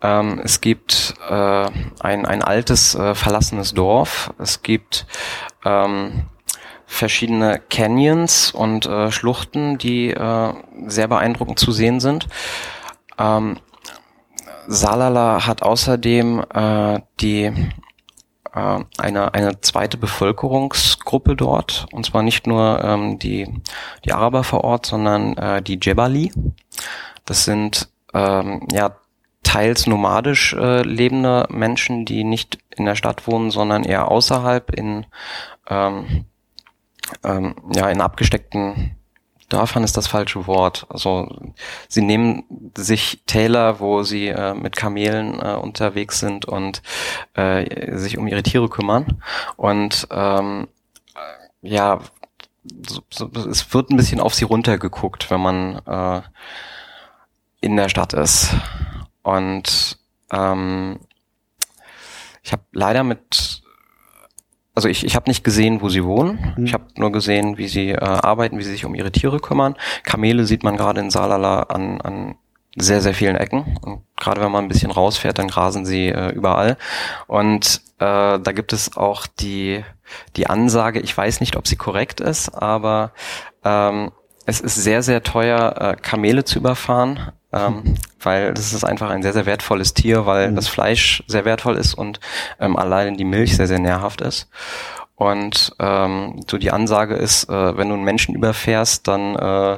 Ähm, es gibt äh, ein, ein altes äh, verlassenes Dorf. Es gibt ähm, verschiedene Canyons und äh, Schluchten, die äh, sehr beeindruckend zu sehen sind. Ähm, Salala hat außerdem äh, die äh, eine, eine zweite Bevölkerungsgruppe dort, und zwar nicht nur ähm, die, die Araber vor Ort, sondern äh, die Jebali. Das sind ähm, ja teils nomadisch äh, lebende Menschen, die nicht in der Stadt wohnen, sondern eher außerhalb in ähm, ähm, ja in abgesteckten Dörfern ist das falsche Wort. Also sie nehmen sich Täler, wo sie äh, mit Kamelen äh, unterwegs sind und äh, sich um ihre Tiere kümmern. Und ähm, ja, so, so, es wird ein bisschen auf sie runtergeguckt, wenn man äh, in der Stadt ist. Und ähm, ich habe leider mit, also ich, ich habe nicht gesehen, wo sie wohnen. Mhm. Ich habe nur gesehen, wie sie äh, arbeiten, wie sie sich um ihre Tiere kümmern. Kamele sieht man gerade in Salala an, an sehr, sehr vielen Ecken. Und gerade wenn man ein bisschen rausfährt, dann grasen sie äh, überall. Und äh, da gibt es auch die, die Ansage, ich weiß nicht, ob sie korrekt ist, aber ähm, es ist sehr, sehr teuer, äh, Kamele zu überfahren, ähm, weil das ist einfach ein sehr, sehr wertvolles Tier, weil mhm. das Fleisch sehr wertvoll ist und ähm, allein die Milch sehr, sehr nährhaft ist. Und ähm, so die Ansage ist, äh, wenn du einen Menschen überfährst, dann äh,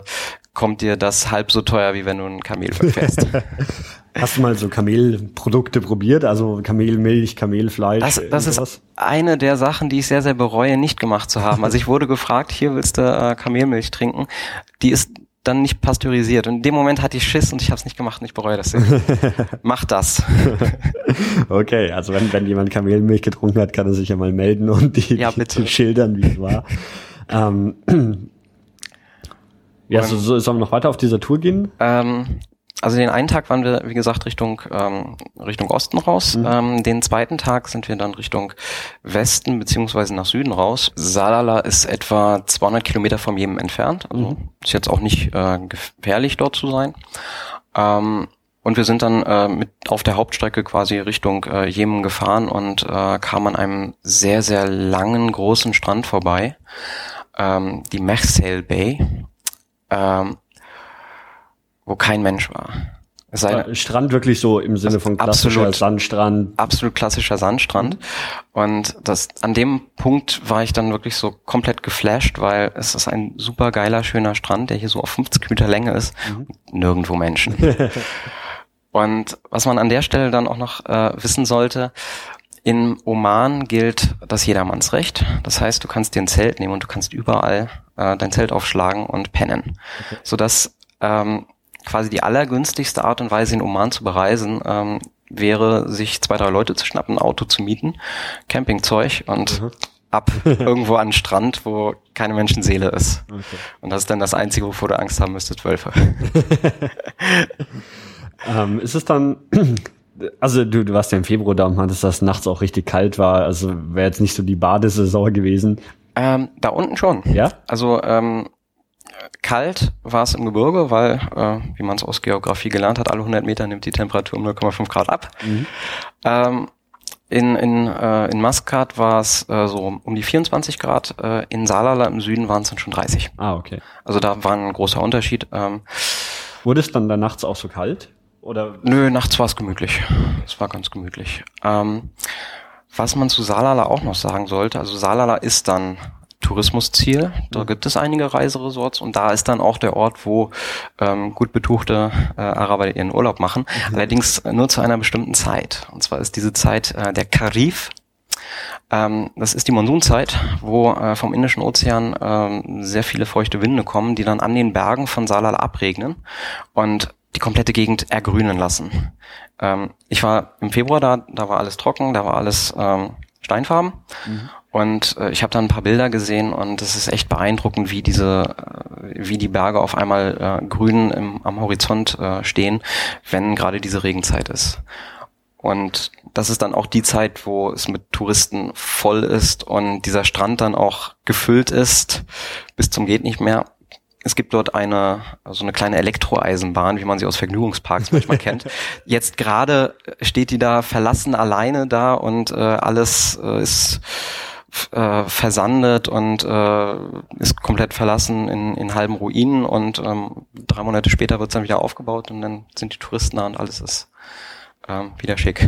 kommt dir das halb so teuer, wie wenn du ein Kamel verfährst. Hast du mal so Kamelprodukte probiert? Also Kamelmilch, Kamelfleisch? Das, das ist eine der Sachen, die ich sehr, sehr bereue, nicht gemacht zu haben. Also ich wurde gefragt, hier willst du äh, Kamelmilch trinken? Die ist dann nicht pasteurisiert. Und in dem Moment hatte ich Schiss und ich habe es nicht gemacht und ich bereue das. Mach das. okay, also wenn, wenn jemand Kamelmilch getrunken hat, kann er sich ja mal melden und die, ja, bitte. die schildern, wie es war. ähm, ja, so, so, sollen wir noch weiter auf dieser Tour gehen? Ähm, also den einen Tag waren wir, wie gesagt, Richtung, ähm, Richtung Osten raus. Mhm. Ähm, den zweiten Tag sind wir dann Richtung Westen beziehungsweise nach Süden raus. Salala ist etwa 200 Kilometer vom Jemen entfernt. Also mhm. ist jetzt auch nicht äh, gefährlich dort zu sein. Ähm, und wir sind dann äh, mit auf der Hauptstrecke quasi Richtung äh, Jemen gefahren und äh, kamen an einem sehr, sehr langen, großen Strand vorbei. Ähm, die Mechsel Bay ähm, wo kein Mensch war. Es sei Strand wirklich so im Sinne von klassischer absolut, Sandstrand. Absolut klassischer Sandstrand. Und das, an dem Punkt war ich dann wirklich so komplett geflasht, weil es ist ein super geiler, schöner Strand, der hier so auf 50 Meter Länge ist. Mhm. Nirgendwo Menschen. und was man an der Stelle dann auch noch äh, wissen sollte, in Oman gilt das Jedermannsrecht. Das heißt, du kannst dir ein Zelt nehmen und du kannst überall äh, dein Zelt aufschlagen und pennen. Okay. Sodass ähm, quasi die allergünstigste Art und Weise in Oman zu bereisen ähm, wäre, sich zwei, drei Leute zu schnappen, ein Auto zu mieten, Campingzeug und mhm. ab irgendwo an den Strand, wo keine Menschenseele ist. Okay. Und das ist dann das Einzige, wovor du Angst haben müsstest, Wölfe. ähm, ist es dann also du, du warst ja im Februar da und meintest, dass nachts auch richtig kalt war. Also wäre jetzt nicht so die Badesaison gewesen. Ähm, da unten schon. Ja. Also ähm, kalt war es im Gebirge, weil, äh, wie man es aus Geografie gelernt hat, alle 100 Meter nimmt die Temperatur um 0,5 Grad ab. Mhm. Ähm, in, in, äh, in Maskat war es äh, so um die 24 Grad, äh, in Salala im Süden waren es dann schon 30. Ah, okay. Also da war ein großer Unterschied. Ähm, Wurde es dann da nachts auch so kalt? Oder? Nö, nachts war es gemütlich. Es war ganz gemütlich. Ähm, was man zu Salala auch noch sagen sollte, also Salala ist dann Tourismusziel. Da gibt es einige Reiseresorts und da ist dann auch der Ort, wo ähm, gut betuchte äh, Araber ihren Urlaub machen. Mhm. Allerdings nur zu einer bestimmten Zeit. Und zwar ist diese Zeit äh, der Karif. Ähm, das ist die Monsunzeit, wo äh, vom Indischen Ozean ähm, sehr viele feuchte Winde kommen, die dann an den Bergen von Salala abregnen. Und die komplette Gegend ergrünen lassen. Ähm, ich war im Februar da, da war alles trocken, da war alles ähm, Steinfarben. Mhm. Und äh, ich habe da ein paar Bilder gesehen und es ist echt beeindruckend, wie diese, äh, wie die Berge auf einmal äh, grün im, am Horizont äh, stehen, wenn gerade diese Regenzeit ist. Und das ist dann auch die Zeit, wo es mit Touristen voll ist und dieser Strand dann auch gefüllt ist bis zum geht nicht mehr. Es gibt dort eine so eine kleine Elektroeisenbahn, wie man sie aus Vergnügungsparks manchmal kennt. Jetzt gerade steht die da verlassen alleine da und äh, alles äh, ist äh, versandet und äh, ist komplett verlassen in, in halben Ruinen und ähm, drei Monate später wird es dann wieder aufgebaut und dann sind die Touristen da und alles ist ähm, wieder schick.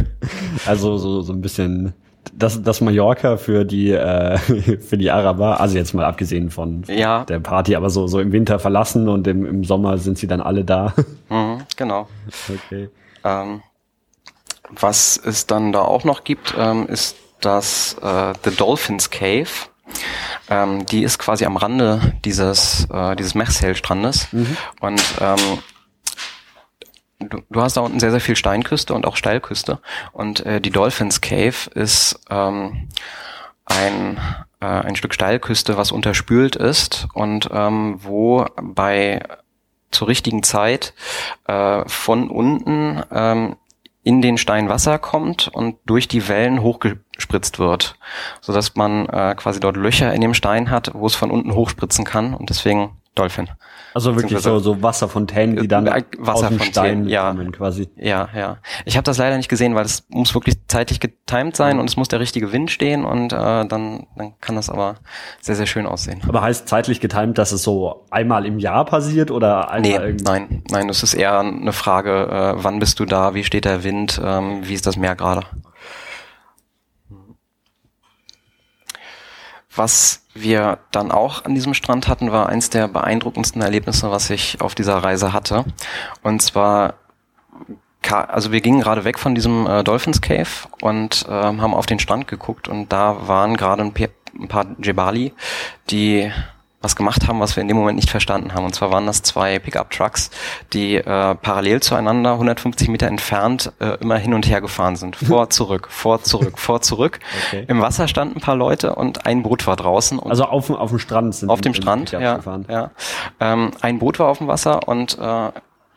also so, so ein bisschen das, das Mallorca für die, äh, für die Araber, also jetzt mal abgesehen von ja. der Party, aber so, so im Winter verlassen und im, im Sommer sind sie dann alle da. Mhm, genau. Okay. Ähm, was es dann da auch noch gibt, ähm, ist das äh, The Dolphins Cave. Ähm, die ist quasi am Rande dieses, äh, dieses Mechsel-Strandes. Mhm. Und ähm, du, du hast da unten sehr, sehr viel Steinküste und auch Steilküste. Und äh, die Dolphins Cave ist ähm, ein, äh, ein Stück Steilküste, was unterspült ist und ähm, wo bei zur richtigen Zeit äh, von unten ähm, in den Stein Wasser kommt und durch die Wellen hochgespritzt wird, so dass man äh, quasi dort Löcher in dem Stein hat, wo es von unten hochspritzen kann und deswegen Dolphin. Also wirklich so, so Wasserfontänen, die dann äh, aus dem Stein ja. kommen quasi. Ja, ja. Ich habe das leider nicht gesehen, weil es muss wirklich zeitlich getimed sein Mhm. und es muss der richtige Wind stehen und äh, dann, dann kann das aber sehr, sehr schön aussehen. Aber heißt zeitlich getimt, dass es so einmal im Jahr passiert oder einmal Nee, nein, nein, es ist eher eine Frage, äh, wann bist du da, wie steht der Wind, ähm, wie ist das Meer gerade. Was wir dann auch an diesem Strand hatten, war eins der beeindruckendsten Erlebnisse, was ich auf dieser Reise hatte. Und zwar, also wir gingen gerade weg von diesem äh, Dolphins Cave und ähm, haben auf den Strand geguckt und da waren gerade ein, ein paar Jebali, die was gemacht haben, was wir in dem Moment nicht verstanden haben. Und zwar waren das zwei Pickup-Trucks, die äh, parallel zueinander 150 Meter entfernt äh, immer hin und her gefahren sind. Vor, zurück, vor, zurück, vor, zurück. Okay. Im Wasser standen ein paar Leute und ein Boot war draußen. Also auf, dem- auf dem Strand sind auf dem Strand, ja. gefahren. ja. Ähm, ein Boot war auf dem Wasser und äh,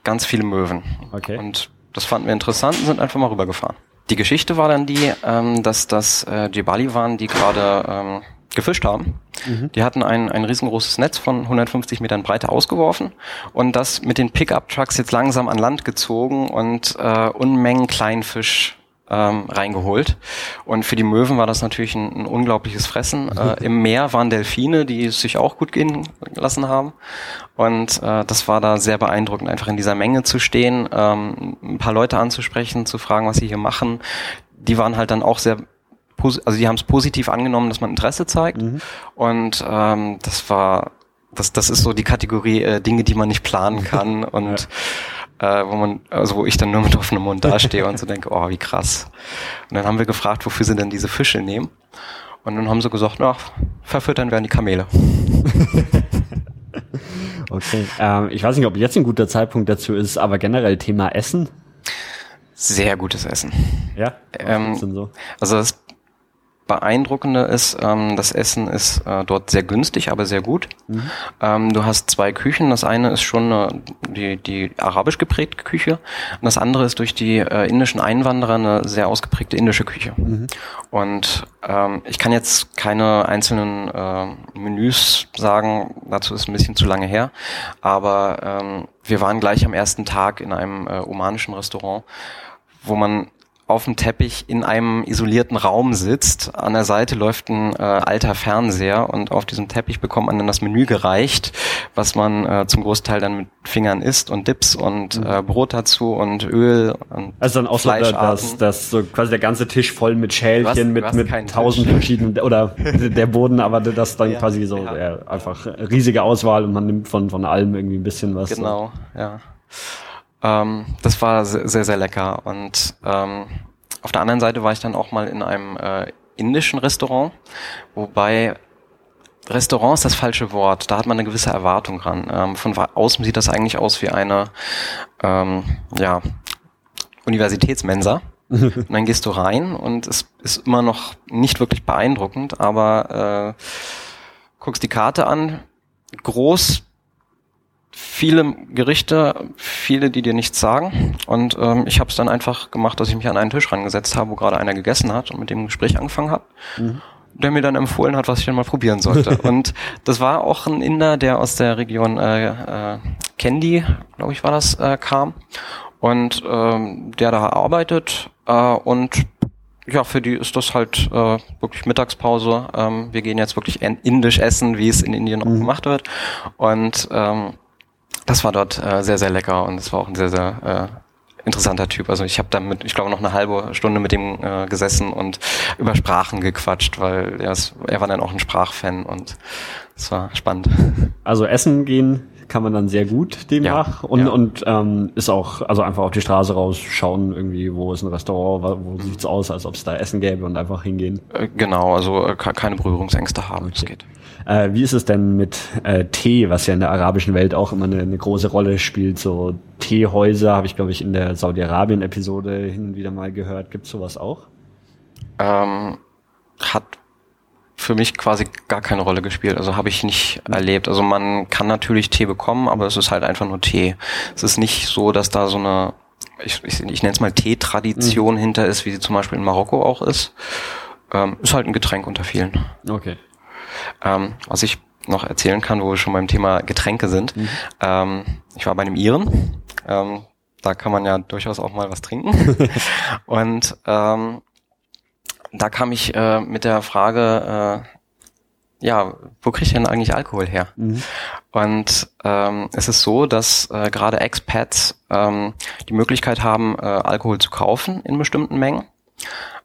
ganz viele Möwen. Okay. Und das fanden wir interessant und sind einfach mal rübergefahren. Die Geschichte war dann die, ähm, dass das äh, Jebali waren, die gerade ähm, gefischt haben. Mhm. Die hatten ein, ein riesengroßes Netz von 150 Metern Breite ausgeworfen und das mit den Pickup-Trucks jetzt langsam an Land gezogen und äh, Unmengen Kleinfisch ähm, reingeholt. Und für die Möwen war das natürlich ein, ein unglaubliches Fressen. Äh, Im Meer waren Delfine, die es sich auch gut gehen lassen haben. Und äh, das war da sehr beeindruckend, einfach in dieser Menge zu stehen, ähm, ein paar Leute anzusprechen, zu fragen, was sie hier machen. Die waren halt dann auch sehr also die haben es positiv angenommen, dass man Interesse zeigt. Und ähm, das war, das, das ist so die Kategorie äh, Dinge, die man nicht planen kann und äh, wo man, also wo ich dann nur mit offenem Mund dastehe und so denke, oh, wie krass. Und dann haben wir gefragt, wofür sie denn diese Fische nehmen. Und dann haben sie gesagt, na, verfüttern werden die Kamele. Okay. Ähm, ich weiß nicht, ob jetzt ein guter Zeitpunkt dazu ist, aber generell Thema Essen. Sehr gutes Essen. Ja. Ähm, so? Also das Beeindruckende ist, ähm, das Essen ist äh, dort sehr günstig, aber sehr gut. Ähm, du hast zwei Küchen. Das eine ist schon eine, die, die arabisch geprägte Küche und das andere ist durch die äh, indischen Einwanderer eine sehr ausgeprägte indische Küche. Und ähm, ich kann jetzt keine einzelnen äh, Menüs sagen, dazu ist ein bisschen zu lange her, aber ähm, wir waren gleich am ersten Tag in einem äh, omanischen Restaurant, wo man auf dem Teppich in einem isolierten Raum sitzt. An der Seite läuft ein äh, alter Fernseher und auf diesem Teppich bekommt man dann das Menü gereicht, was man äh, zum Großteil dann mit Fingern isst und Dips und äh, Brot dazu und Öl und Also dann auch so, dass, dass so quasi der ganze Tisch voll mit Schälchen, hast- mit, mit tausend Tisch. verschiedenen, oder der Boden, aber das dann Ja, quasi so ja. einfach riesige Auswahl und man nimmt von, von allem irgendwie ein bisschen was. Genau, ja. Ähm, das war sehr, sehr, lecker. Und ähm, auf der anderen Seite war ich dann auch mal in einem äh, indischen Restaurant, wobei Restaurant ist das falsche Wort. Da hat man eine gewisse Erwartung dran. Ähm, von außen sieht das eigentlich aus wie eine ähm, ja, Universitätsmensa. und dann gehst du rein und es ist immer noch nicht wirklich beeindruckend, aber äh, guckst die Karte an, groß, viele Gerichte, viele, die dir nichts sagen. Und ähm, ich habe es dann einfach gemacht, dass ich mich an einen Tisch rangesetzt habe, wo gerade einer gegessen hat und mit dem Gespräch angefangen habe. Der mir dann empfohlen hat, was ich denn mal probieren sollte. und das war auch ein Inder, der aus der Region äh, äh, Kandy, glaube ich, war das, äh, kam. Und ähm, der da arbeitet äh, und ja, für die ist das halt äh, wirklich Mittagspause. Ähm, wir gehen jetzt wirklich in- indisch essen, wie es in Indien auch gemacht wird. Und ähm, das war dort äh, sehr, sehr lecker und es war auch ein sehr, sehr äh, interessanter Typ. Also ich habe damit, ich glaube, noch eine halbe Stunde mit ihm äh, gesessen und über Sprachen gequatscht, weil er, ist, er war dann auch ein Sprachfan und es war spannend. Also essen gehen kann man dann sehr gut demnach Ja, und, ja. und ähm, ist auch, also einfach auf die Straße rausschauen, irgendwie, wo ist ein Restaurant, wo, wo sieht's aus, als ob es da Essen gäbe und einfach hingehen. Äh, genau, also äh, ke- keine Berührungsängste haben, das geht. Äh, wie ist es denn mit äh, Tee, was ja in der arabischen Welt auch immer eine, eine große Rolle spielt? So Teehäuser habe ich, glaube ich, in der Saudi-Arabien-Episode hin und wieder mal gehört. Gibt's sowas auch? ähm, hat für mich quasi gar keine Rolle gespielt. Also habe ich nicht erlebt. Also man kann natürlich Tee bekommen, aber es ist halt einfach nur Tee. Es ist nicht so, dass da so eine, ich, ich, ich nenne es mal Teetradition hinter ist, wie sie zum Beispiel in Marokko auch ist. Ähm, ist halt ein Getränk unter vielen. Okay. Ähm, was ich noch erzählen kann, wo wir schon beim Thema Getränke sind. Mhm. Ähm, ich war bei einem Iren. Ähm, da kann man ja durchaus auch mal was trinken. und ähm, da kam ich äh, mit der Frage, äh, ja, wo kriege ich denn eigentlich Alkohol her? Mhm. Und ähm, es ist so, dass äh, gerade Expats ähm, die Möglichkeit haben, äh, Alkohol zu kaufen in bestimmten Mengen.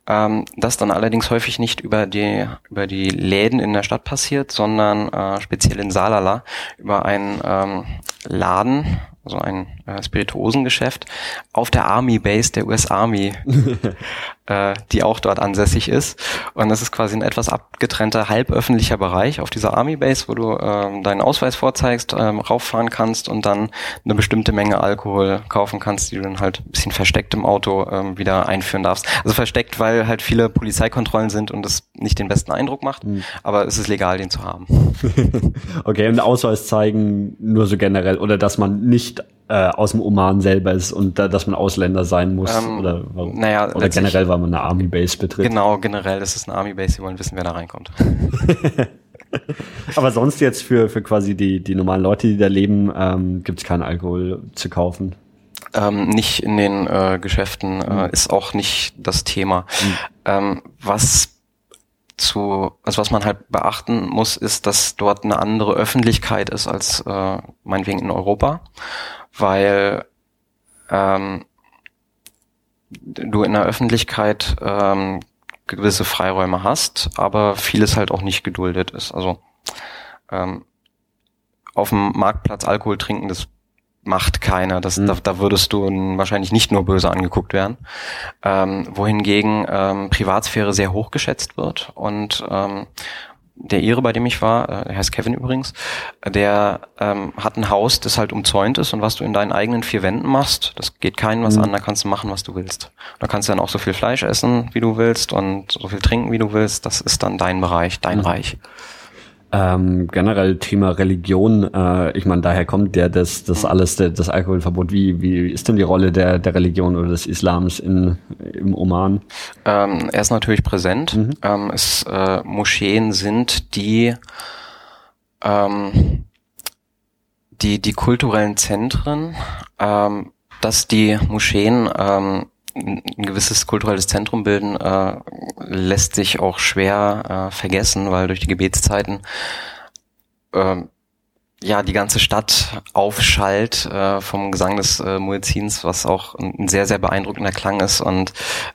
Ähm, das dann allerdings häufig nicht über die über die Läden in der Stadt passiert, sondern äh, speziell in Salala über einen ähm, Laden, also ein äh, Spirituosengeschäft auf der Army Base der US Army, äh, die auch dort ansässig ist. Und das ist quasi ein etwas abgetrennter, halböffentlicher Bereich auf dieser Army Base, wo du ähm, deinen Ausweis vorzeigst, ähm, rauffahren kannst und dann eine bestimmte Menge Alkohol kaufen kannst, die du dann halt ein bisschen versteckt im Auto ähm, wieder einführen darfst. Also versteckt, weil halt viele Polizeikontrollen sind und das nicht den besten Eindruck macht, mhm. aber es ist legal, den zu haben. okay, und Ausweis zeigen nur so generell oder dass man nicht äh, aus dem Oman selber ist und da, dass man Ausländer sein muss ähm, oder, naja, oder generell, weil man eine Army Base betritt. Genau, generell ist es eine Army Base, die wollen wissen, wer da reinkommt. Aber sonst jetzt für, für quasi die, die normalen Leute, die da leben, ähm, gibt es keinen Alkohol zu kaufen. Ähm, nicht in den äh, Geschäften, äh, mhm. ist auch nicht das Thema. Mhm. Ähm, was zu, also was man halt beachten muss, ist, dass dort eine andere Öffentlichkeit ist als äh, meinetwegen in Europa weil ähm, du in der Öffentlichkeit ähm, gewisse Freiräume hast, aber vieles halt auch nicht geduldet ist. Also ähm, auf dem Marktplatz Alkohol trinken, das macht keiner. Das, mhm. da, da würdest du wahrscheinlich nicht nur böse angeguckt werden. Ähm, wohingegen ähm, Privatsphäre sehr hoch geschätzt wird und ähm, der Ire, bei dem ich war, äh, der heißt Kevin übrigens, der ähm, hat ein Haus, das halt umzäunt ist und was du in deinen eigenen vier Wänden machst, das geht keinem was mhm. an, da kannst du machen, was du willst. Da kannst du dann auch so viel Fleisch essen, wie du willst und so viel trinken, wie du willst. Das ist dann dein Bereich, dein mhm. Reich. Ähm, generell Thema Religion, äh, ich meine, daher kommt der das, das alles, der, das Alkoholverbot. Wie, wie ist denn die Rolle der, der Religion oder des Islams in, im Oman? Ähm, er ist natürlich präsent. Mhm. Ähm, es, äh, Moscheen sind die, ähm, die, die kulturellen Zentren, ähm, dass die Moscheen ähm, ein gewisses kulturelles Zentrum bilden, äh, lässt sich auch schwer äh, vergessen, weil durch die Gebetszeiten äh, ja die ganze Stadt aufschallt äh, vom Gesang des äh, Muezzins, was auch ein sehr, sehr beeindruckender Klang ist und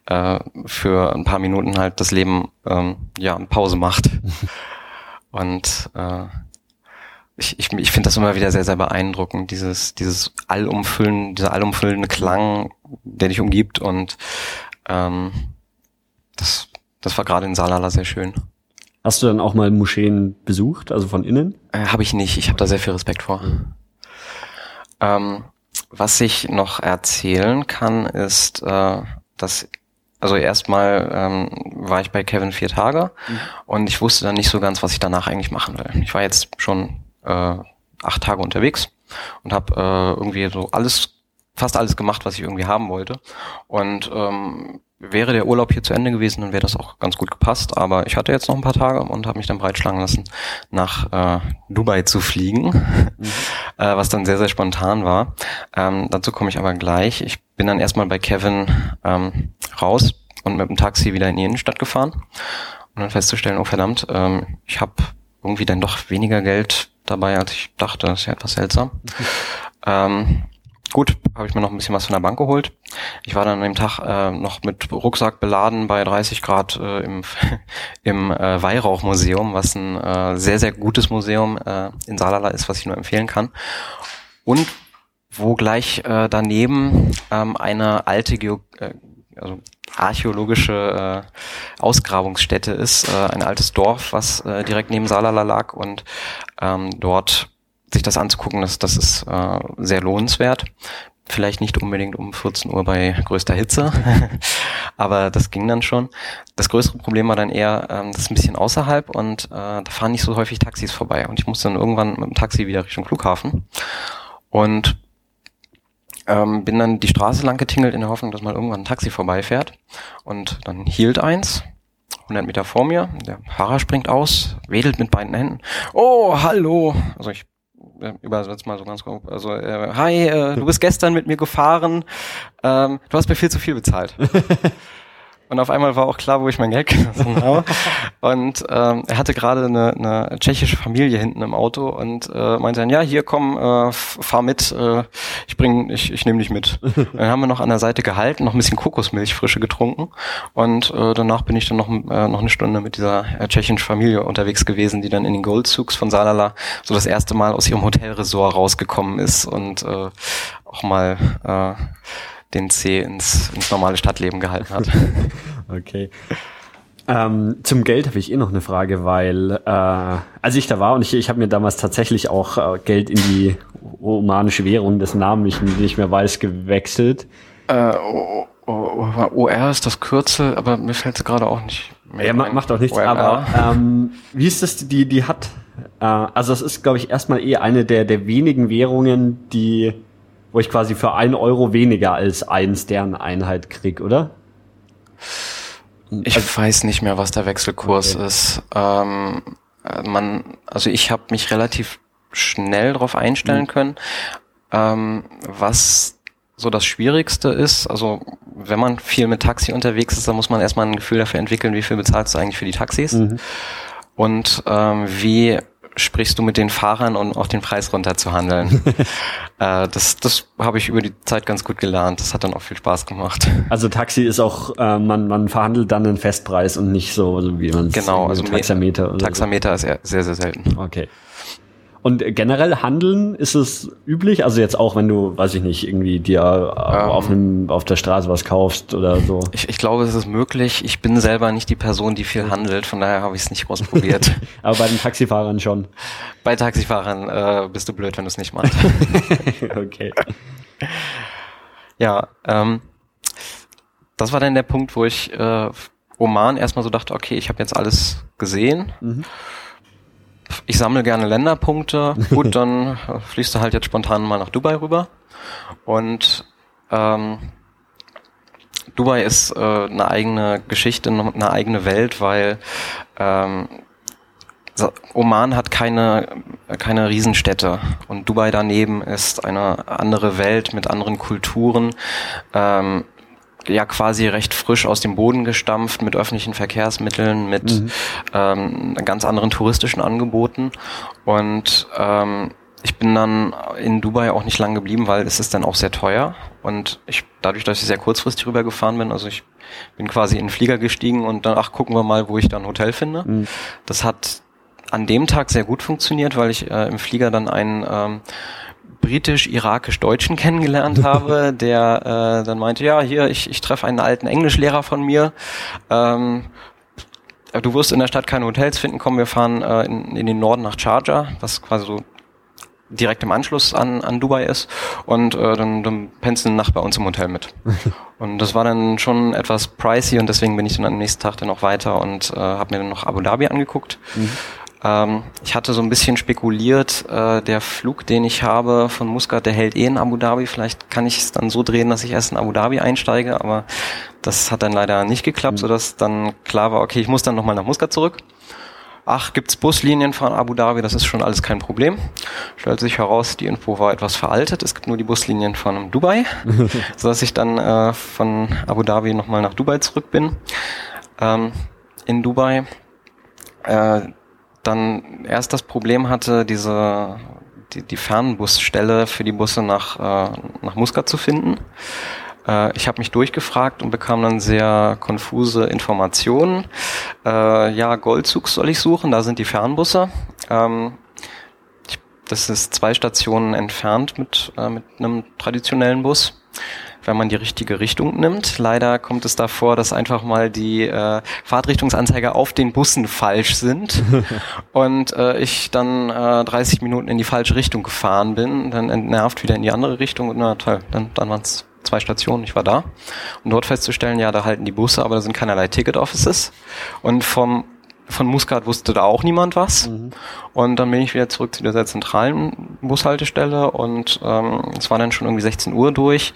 äh, für ein paar Minuten halt das Leben ähm, ja Pause macht. und äh, ich, ich, ich finde das immer wieder sehr, sehr beeindruckend, dieses, dieses allumfüllen, dieser allumfüllende Klang, der dich umgibt und ähm, das, das war gerade in Salala sehr schön. Hast du dann auch mal Moscheen besucht, also von innen? Äh, habe ich nicht, ich habe da sehr viel Respekt vor. Mhm. Ähm, was ich noch erzählen kann, ist, äh, dass also erstmal ähm, war ich bei Kevin vier Tage mhm. und ich wusste dann nicht so ganz, was ich danach eigentlich machen will. Ich war jetzt schon äh, acht Tage unterwegs und habe äh, irgendwie so alles, fast alles gemacht, was ich irgendwie haben wollte. Und ähm, wäre der Urlaub hier zu Ende gewesen, dann wäre das auch ganz gut gepasst. Aber ich hatte jetzt noch ein paar Tage und habe mich dann breitschlagen lassen, nach äh, Dubai zu fliegen, mhm. äh, was dann sehr, sehr spontan war. Ähm, dazu komme ich aber gleich. Ich bin dann erstmal bei Kevin ähm, raus und mit dem Taxi wieder in die Innenstadt gefahren. Und dann festzustellen, oh verdammt, ähm, ich habe irgendwie dann doch weniger Geld dabei, als ich dachte. Das ist ja etwas seltsam. ähm, gut, habe ich mir noch ein bisschen was von der Bank geholt. Ich war dann an dem Tag äh, noch mit Rucksack beladen bei 30 Grad äh, im, im äh, Weihrauchmuseum, was ein äh, sehr, sehr gutes Museum äh, in Salala ist, was ich nur empfehlen kann. Und wo gleich äh, daneben ähm, eine alte Geo äh, also archäologische äh, Ausgrabungsstätte ist, äh, ein altes Dorf, was äh, direkt neben Salala lag und ähm, dort sich das anzugucken, das, das ist äh, sehr lohnenswert. Vielleicht nicht unbedingt um 14 Uhr bei größter Hitze, aber das ging dann schon. Das größere Problem war dann eher, ähm, das ist ein bisschen außerhalb und äh, da fahren nicht so häufig Taxis vorbei. Und ich musste dann irgendwann mit dem Taxi wieder Richtung Flughafen. Und ähm, bin dann die Straße lang getingelt in der Hoffnung, dass mal irgendwann ein Taxi vorbeifährt. Und dann hielt eins. 100 Meter vor mir. Der Fahrer springt aus, wedelt mit beiden Händen. Oh, hallo. Also ich äh, übersetzt mal so ganz grob. Also, äh, hi, äh, du bist gestern mit mir gefahren. Ähm, du hast mir viel zu viel bezahlt. Und auf einmal war auch klar, wo ich mein Geld gelassen habe. Und ähm, er hatte gerade eine, eine tschechische Familie hinten im Auto und äh, meinte dann, ja, hier komm, äh, fahr mit, äh, ich bring, ich, ich nehme dich mit. dann haben wir noch an der Seite gehalten, noch ein bisschen Kokosmilch frische getrunken und äh, danach bin ich dann noch, äh, noch eine Stunde mit dieser äh, tschechischen Familie unterwegs gewesen, die dann in den Goldzugs von Salala so das erste Mal aus ihrem Hotelresort rausgekommen ist und äh, auch mal äh, den C ins, ins normale Stadtleben gehalten hat. okay. Ähm, zum Geld habe ich eh noch eine Frage, weil äh, als ich da war und ich, ich habe mir damals tatsächlich auch äh, Geld in die omanische Währung, dessen Namen ich nicht mehr weiß, gewechselt. Äh, OR ist das Kürzel, aber mir fällt es gerade auch nicht mehr. Ja, ein. macht auch nichts, OR. aber ähm, wie ist das, die, die hat, äh, also das ist, glaube ich, erstmal eh eine der, der wenigen Währungen, die wo ich quasi für ein Euro weniger als ein Sterneinheit krieg, oder? Ich also, weiß nicht mehr, was der Wechselkurs okay. ist. Ähm, man, also ich habe mich relativ schnell darauf einstellen mhm. können. Ähm, was so das Schwierigste ist, also wenn man viel mit Taxi unterwegs ist, dann muss man erstmal ein Gefühl dafür entwickeln, wie viel bezahlst du eigentlich für die Taxis mhm. und ähm, wie sprichst du mit den Fahrern und auch den Preis runterzuhandeln. äh, das das habe ich über die Zeit ganz gut gelernt. Das hat dann auch viel Spaß gemacht. Also Taxi ist auch, äh, man, man verhandelt dann einen Festpreis und nicht so, so wie man es Genau, also Taxameter. Taxameter so. ist sehr, sehr selten. Okay. Und generell handeln ist es üblich? Also jetzt auch, wenn du, weiß ich nicht, irgendwie dir ähm, auf, einem, auf der Straße was kaufst oder so? Ich, ich glaube, es ist möglich. Ich bin selber nicht die Person, die viel handelt, von daher habe ich es nicht ausprobiert. Aber bei den Taxifahrern schon? Bei Taxifahrern äh, bist du blöd, wenn du es nicht machst. okay. Ja, ähm, das war dann der Punkt, wo ich äh, Oman erstmal so dachte, okay, ich habe jetzt alles gesehen. Mhm ich sammle gerne Länderpunkte. Gut, dann fließt du halt jetzt spontan mal nach Dubai rüber. Und ähm, Dubai ist äh, eine eigene Geschichte, eine eigene Welt, weil ähm, Oman hat keine, keine Riesenstädte und Dubai daneben ist eine andere Welt mit anderen Kulturen. Ähm, ja quasi recht frisch aus dem Boden gestampft mit öffentlichen Verkehrsmitteln, mit mhm. ähm, ganz anderen touristischen Angeboten. Und ähm, ich bin dann in Dubai auch nicht lang geblieben, weil es ist dann auch sehr teuer. Und ich, dadurch, dass ich sehr kurzfristig rübergefahren bin, also ich bin quasi in den Flieger gestiegen und dann, ach, gucken wir mal, wo ich dann ein Hotel finde. Mhm. Das hat an dem Tag sehr gut funktioniert, weil ich äh, im Flieger dann einen ähm, britisch-irakisch-Deutschen kennengelernt habe, der äh, dann meinte, ja, hier, ich, ich treffe einen alten Englischlehrer von mir. Ähm, du wirst in der Stadt keine Hotels finden, komm, wir fahren äh, in, in den Norden nach Charger, was quasi so direkt im Anschluss an, an Dubai ist und äh, dann, dann pennst du eine Nacht bei uns im Hotel mit. und das war dann schon etwas pricey und deswegen bin ich dann am nächsten Tag dann noch weiter und äh, habe mir dann noch Abu Dhabi angeguckt. Mhm. Ähm, ich hatte so ein bisschen spekuliert, äh, der Flug, den ich habe von Muscat, der hält eh in Abu Dhabi. Vielleicht kann ich es dann so drehen, dass ich erst in Abu Dhabi einsteige, aber das hat dann leider nicht geklappt, mhm. sodass dann klar war, okay, ich muss dann nochmal nach Muscat zurück. Ach, gibt's Buslinien von Abu Dhabi? Das ist schon alles kein Problem. Stellt sich heraus, die Info war etwas veraltet. Es gibt nur die Buslinien von Dubai, sodass ich dann äh, von Abu Dhabi nochmal nach Dubai zurück bin. Ähm, in Dubai äh, dann erst das Problem hatte, diese die, die Fernbusstelle für die Busse nach, äh, nach Muscat zu finden. Äh, ich habe mich durchgefragt und bekam dann sehr konfuse Informationen. Äh, ja, Goldzug soll ich suchen, da sind die Fernbusse. Ähm, ich, das ist zwei Stationen entfernt mit, äh, mit einem traditionellen Bus wenn man die richtige Richtung nimmt. Leider kommt es davor, dass einfach mal die äh, Fahrtrichtungsanzeiger auf den Bussen falsch sind und äh, ich dann äh, 30 Minuten in die falsche Richtung gefahren bin, dann entnervt wieder in die andere Richtung und na toll, dann, dann waren es zwei Stationen, ich war da. Und dort festzustellen, ja, da halten die Busse, aber da sind keinerlei Ticket-Offices. Und vom von Muscat wusste da auch niemand was. Mhm. Und dann bin ich wieder zurück zu dieser zentralen Bushaltestelle und ähm, es war dann schon irgendwie 16 Uhr durch.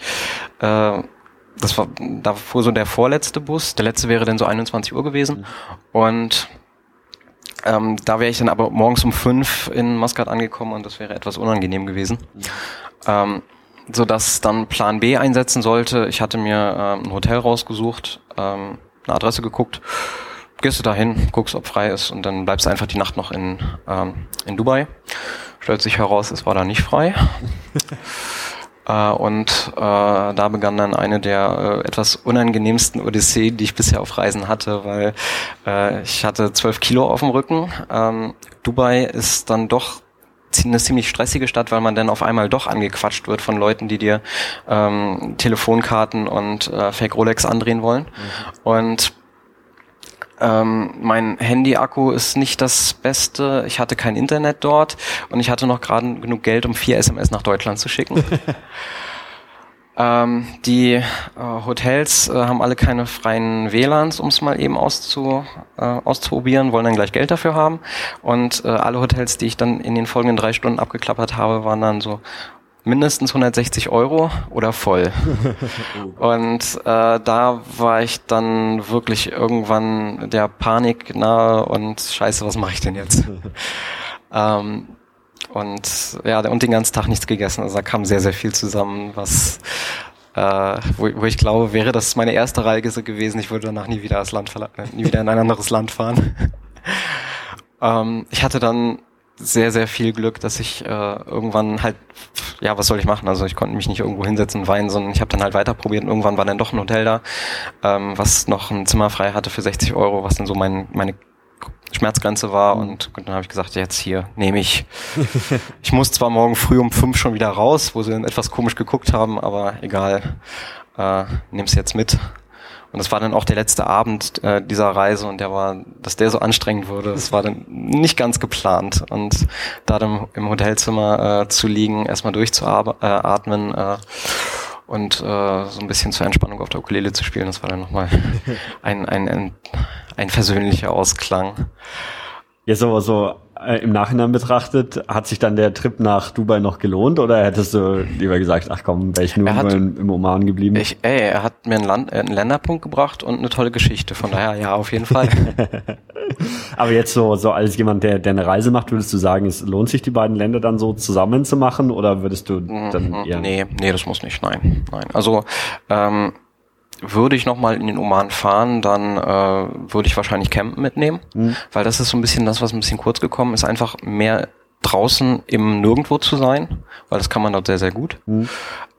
Äh, das war, da fuhr so der vorletzte Bus. Der letzte wäre dann so 21 Uhr gewesen. Mhm. Und ähm, da wäre ich dann aber morgens um fünf in Maskat angekommen und das wäre etwas unangenehm gewesen. Mhm. Ähm, so dass dann Plan B einsetzen sollte. Ich hatte mir ähm, ein Hotel rausgesucht, ähm, eine Adresse geguckt, gehst du dahin, guckst, ob frei ist und dann bleibst du einfach die Nacht noch in, ähm, in Dubai. Stellt sich heraus, es war da nicht frei. äh, und äh, da begann dann eine der äh, etwas unangenehmsten Odysseen, die ich bisher auf Reisen hatte, weil äh, ich hatte zwölf Kilo auf dem Rücken. Ähm, Dubai ist dann doch eine ziemlich stressige Stadt, weil man dann auf einmal doch angequatscht wird von Leuten, die dir ähm, Telefonkarten und äh, Fake Rolex andrehen wollen. Mhm. Und ähm, mein Handy-Akku ist nicht das Beste. Ich hatte kein Internet dort und ich hatte noch gerade genug Geld, um vier SMS nach Deutschland zu schicken. Ähm, die äh, Hotels äh, haben alle keine freien WLANs, um es mal eben auszu, äh, auszuprobieren, wollen dann gleich Geld dafür haben. Und äh, alle Hotels, die ich dann in den folgenden drei Stunden abgeklappert habe, waren dann so mindestens 160 Euro oder voll. und äh, da war ich dann wirklich irgendwann der Panik nahe und scheiße, was mache ich denn jetzt? ähm, und ja, und den ganzen Tag nichts gegessen. Also da kam sehr, sehr viel zusammen, was äh, wo, wo ich glaube, wäre das meine erste Reise gewesen, ich würde danach nie wieder das Land verlassen, nie wieder in ein anderes Land fahren. ähm, ich hatte dann sehr, sehr viel Glück, dass ich äh, irgendwann halt, ja, was soll ich machen? Also ich konnte mich nicht irgendwo hinsetzen und weinen, sondern ich habe dann halt weiter probiert und irgendwann war dann doch ein Hotel da, ähm, was noch ein Zimmer frei hatte für 60 Euro, was dann so mein, meine Schmerzgrenze war und, und dann habe ich gesagt, jetzt hier nehme ich. ich muss zwar morgen früh um fünf schon wieder raus, wo sie dann etwas komisch geguckt haben, aber egal, äh, nehm's jetzt mit. Und das war dann auch der letzte Abend äh, dieser Reise und der war, dass der so anstrengend wurde, das war dann nicht ganz geplant. Und da dann im Hotelzimmer äh, zu liegen, erstmal durchzuatmen äh, und äh, so ein bisschen zur Entspannung auf der Ukulele zu spielen, das war dann nochmal ein, ein, ein, ein versöhnlicher Ausklang. Jetzt aber so äh, im Nachhinein betrachtet, hat sich dann der Trip nach Dubai noch gelohnt oder hättest du lieber gesagt, ach komm, wäre ich nur hat, im, im Oman geblieben? Ich, ey, er hat mir einen, Land, äh, einen Länderpunkt gebracht und eine tolle Geschichte, von daher ja, auf jeden Fall. Aber jetzt so, so als jemand, der, der eine Reise macht, würdest du sagen, es lohnt sich, die beiden Länder dann so zusammen zu machen oder würdest du dann mhm, eher... Nee, nee, das muss nicht, nein, nein. Also, ähm, würde ich nochmal in den Oman fahren, dann äh, würde ich wahrscheinlich Campen mitnehmen, mhm. weil das ist so ein bisschen das, was ein bisschen kurz gekommen ist, einfach mehr draußen im Nirgendwo zu sein, weil das kann man dort sehr, sehr gut. Mhm.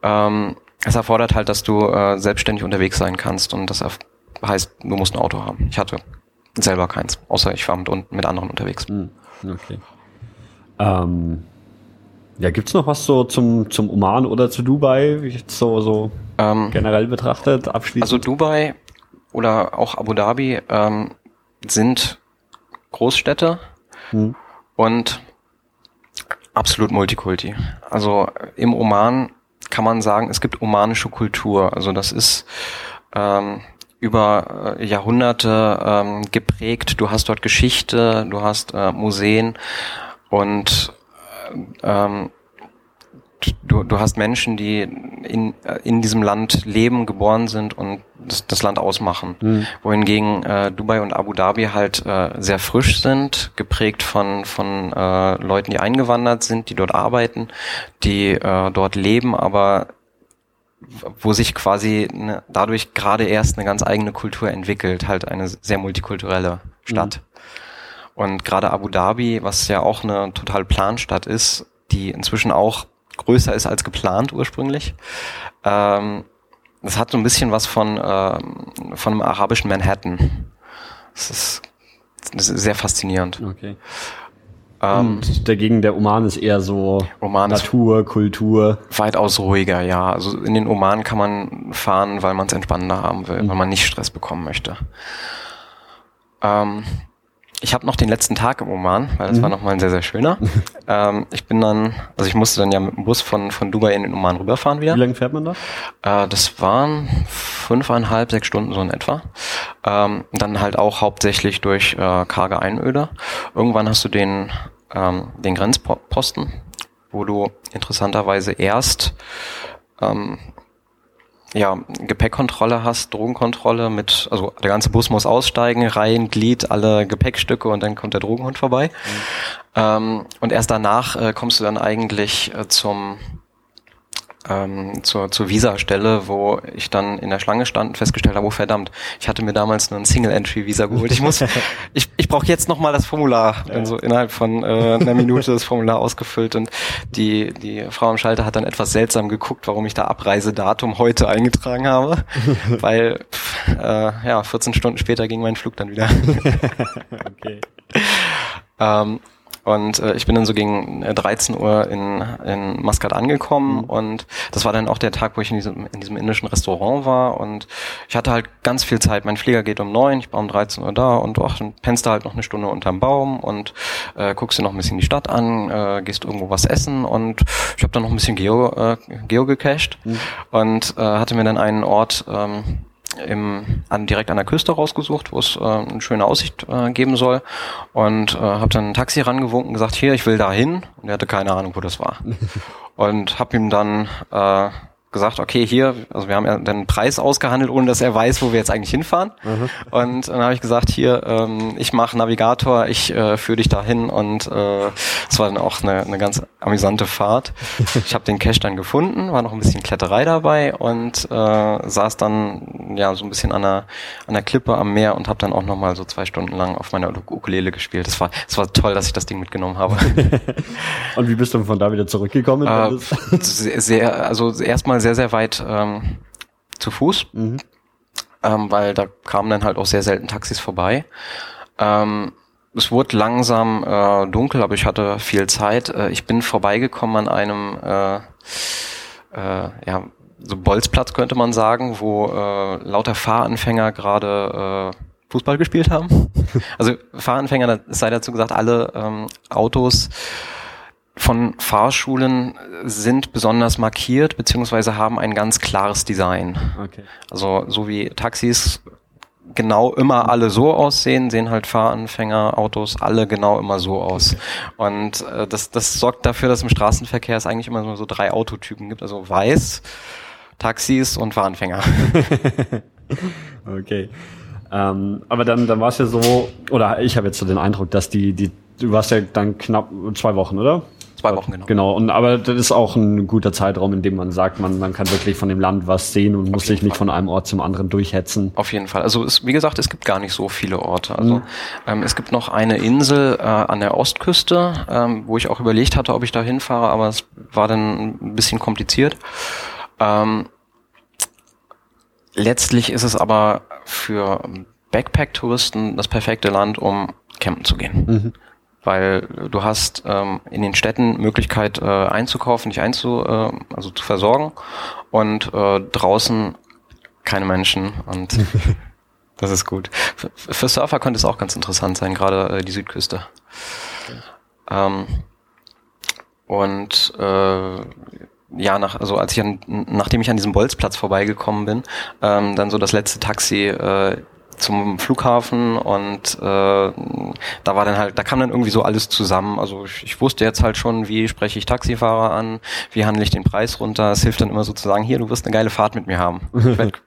Ähm, es erfordert halt, dass du äh, selbstständig unterwegs sein kannst und das heißt, du musst ein Auto haben. Ich hatte selber keins, außer ich war mit, mit anderen unterwegs. Mhm. Okay. Ähm, ja, gibt's noch was so zum, zum Oman oder zu Dubai, so, so ähm, generell betrachtet, abschließend? Also Dubai oder auch Abu Dhabi ähm, sind Großstädte hm. und absolut Multikulti. Also im Oman kann man sagen, es gibt omanische Kultur. Also das ist ähm, über äh, Jahrhunderte ähm, geprägt. Du hast dort Geschichte, du hast äh, Museen und ähm, du, du hast Menschen, die in, in diesem Land leben, geboren sind und das, das Land ausmachen. Mhm. Wohingegen äh, Dubai und Abu Dhabi halt äh, sehr frisch sind, geprägt von, von äh, Leuten, die eingewandert sind, die dort arbeiten, die äh, dort leben, aber wo sich quasi ne, dadurch gerade erst eine ganz eigene Kultur entwickelt, halt eine sehr multikulturelle Stadt. Mhm. Und gerade Abu Dhabi, was ja auch eine total Planstadt ist, die inzwischen auch größer ist als geplant ursprünglich, ähm, das hat so ein bisschen was von, ähm, von einem arabischen Manhattan. Das ist, das ist sehr faszinierend. Okay. Ähm, Und dagegen der Oman ist eher so Oman Natur, Kultur. Weitaus ruhiger, ja. Also in den Oman kann man fahren, weil man es entspannender haben will, mhm. weil man nicht Stress bekommen möchte. Ähm, ich habe noch den letzten Tag im Oman, weil das mhm. war nochmal ein sehr, sehr schöner. ähm, ich bin dann, also ich musste dann ja mit dem Bus von, von Dubai in den Oman rüberfahren wieder. Wie lange fährt man da? Äh, das waren fünfeinhalb, sechs Stunden so in etwa. Ähm, dann halt auch hauptsächlich durch äh, karge Einöde. Irgendwann hast du den, ähm, den Grenzposten, wo du interessanterweise erst ähm, ja, Gepäckkontrolle hast, Drogenkontrolle mit, also der ganze Bus muss aussteigen, Reihen, Glied, alle Gepäckstücke und dann kommt der Drogenhund vorbei. Mhm. Ähm, und erst danach äh, kommst du dann eigentlich äh, zum ähm, zur, zur Visa-Stelle, wo ich dann in der Schlange stand und festgestellt habe, oh verdammt, ich hatte mir damals nur ein Single-Entry-Visa geholt. Ich muss, ich, ich brauche jetzt nochmal das Formular. Ja. Also innerhalb von äh, einer Minute das Formular ausgefüllt und die, die Frau am Schalter hat dann etwas seltsam geguckt, warum ich da Abreisedatum heute eingetragen habe. weil äh, ja, 14 Stunden später ging mein Flug dann wieder. okay. ähm, und äh, ich bin dann so gegen 13 äh, Uhr in, in Maskat angekommen mhm. und das war dann auch der Tag, wo ich in diesem, in diesem indischen Restaurant war und ich hatte halt ganz viel Zeit. Mein Flieger geht um neun, ich war um 13 Uhr da und ach, dann pennst du halt noch eine Stunde unterm Baum und äh, guckst dir noch ein bisschen die Stadt an, äh, gehst irgendwo was essen und ich habe dann noch ein bisschen Geo, äh, Geo gecached mhm. und äh, hatte mir dann einen Ort ähm, im, an, direkt an der Küste rausgesucht, wo es äh, eine schöne Aussicht äh, geben soll und äh, habe dann ein Taxi rangewunken und gesagt, hier, ich will da hin und er hatte keine Ahnung, wo das war. und habe ihm dann äh, gesagt, okay, hier, also wir haben ja den Preis ausgehandelt, ohne dass er weiß, wo wir jetzt eigentlich hinfahren. Mhm. Und dann habe ich gesagt, hier, ähm, ich mache Navigator, ich äh, führe dich dahin und äh, es war dann auch eine, eine ganz amüsante Fahrt. ich habe den Cache dann gefunden, war noch ein bisschen Kletterei dabei und äh, saß dann ja so ein bisschen an der, an der Klippe am Meer und habe dann auch noch mal so zwei Stunden lang auf meiner Ukulele gespielt. Das war, das war toll, dass ich das Ding mitgenommen habe. und wie bist du von da wieder zurückgekommen? Äh, sehr, also erstmal sehr, sehr weit ähm, zu Fuß, mhm. ähm, weil da kamen dann halt auch sehr selten Taxis vorbei. Ähm, es wurde langsam äh, dunkel, aber ich hatte viel Zeit. Äh, ich bin vorbeigekommen an einem äh, äh, ja, so Bolzplatz könnte man sagen, wo äh, lauter Fahranfänger gerade äh, Fußball gespielt haben. also Fahranfänger, das sei dazu gesagt, alle ähm, Autos von Fahrschulen sind besonders markiert beziehungsweise haben ein ganz klares Design. Okay. Also so wie Taxis genau immer alle so aussehen, sehen halt Fahranfänger, Autos alle genau immer so aus. Und äh, das, das sorgt dafür, dass im Straßenverkehr es eigentlich immer nur so drei Autotypen gibt. Also weiß, Taxis und Fahranfänger. okay. Ähm, aber dann, dann war es ja so, oder ich habe jetzt so den Eindruck, dass die, die, du warst ja dann knapp zwei Wochen, oder? Zwei Wochen, genau. Genau, und aber das ist auch ein guter Zeitraum, in dem man sagt, man, man kann wirklich von dem Land was sehen und Auf muss sich nicht von einem Ort zum anderen durchhetzen. Auf jeden Fall. Also es, wie gesagt, es gibt gar nicht so viele Orte. Also mhm. ähm, es gibt noch eine Insel äh, an der Ostküste, ähm, wo ich auch überlegt hatte, ob ich da hinfahre, aber es war dann ein bisschen kompliziert. Ähm, letztlich ist es aber für Backpack-Touristen das perfekte Land, um campen zu gehen. Mhm weil du hast ähm, in den Städten Möglichkeit äh, einzukaufen, dich einzu, äh, also zu versorgen und äh, draußen keine Menschen und das ist gut. Für, für, Surfer könnte es auch ganz interessant sein, gerade äh, die Südküste. Ähm, und äh, ja, nach, also als ich an, nachdem ich an diesem Bolzplatz vorbeigekommen bin, ähm, dann so das letzte Taxi äh, zum Flughafen und äh, da war dann halt, da kam dann irgendwie so alles zusammen. Also ich, ich wusste jetzt halt schon, wie spreche ich Taxifahrer an, wie handle ich den Preis runter. Es hilft dann immer so zu sagen, hier, du wirst eine geile Fahrt mit mir haben. Werd,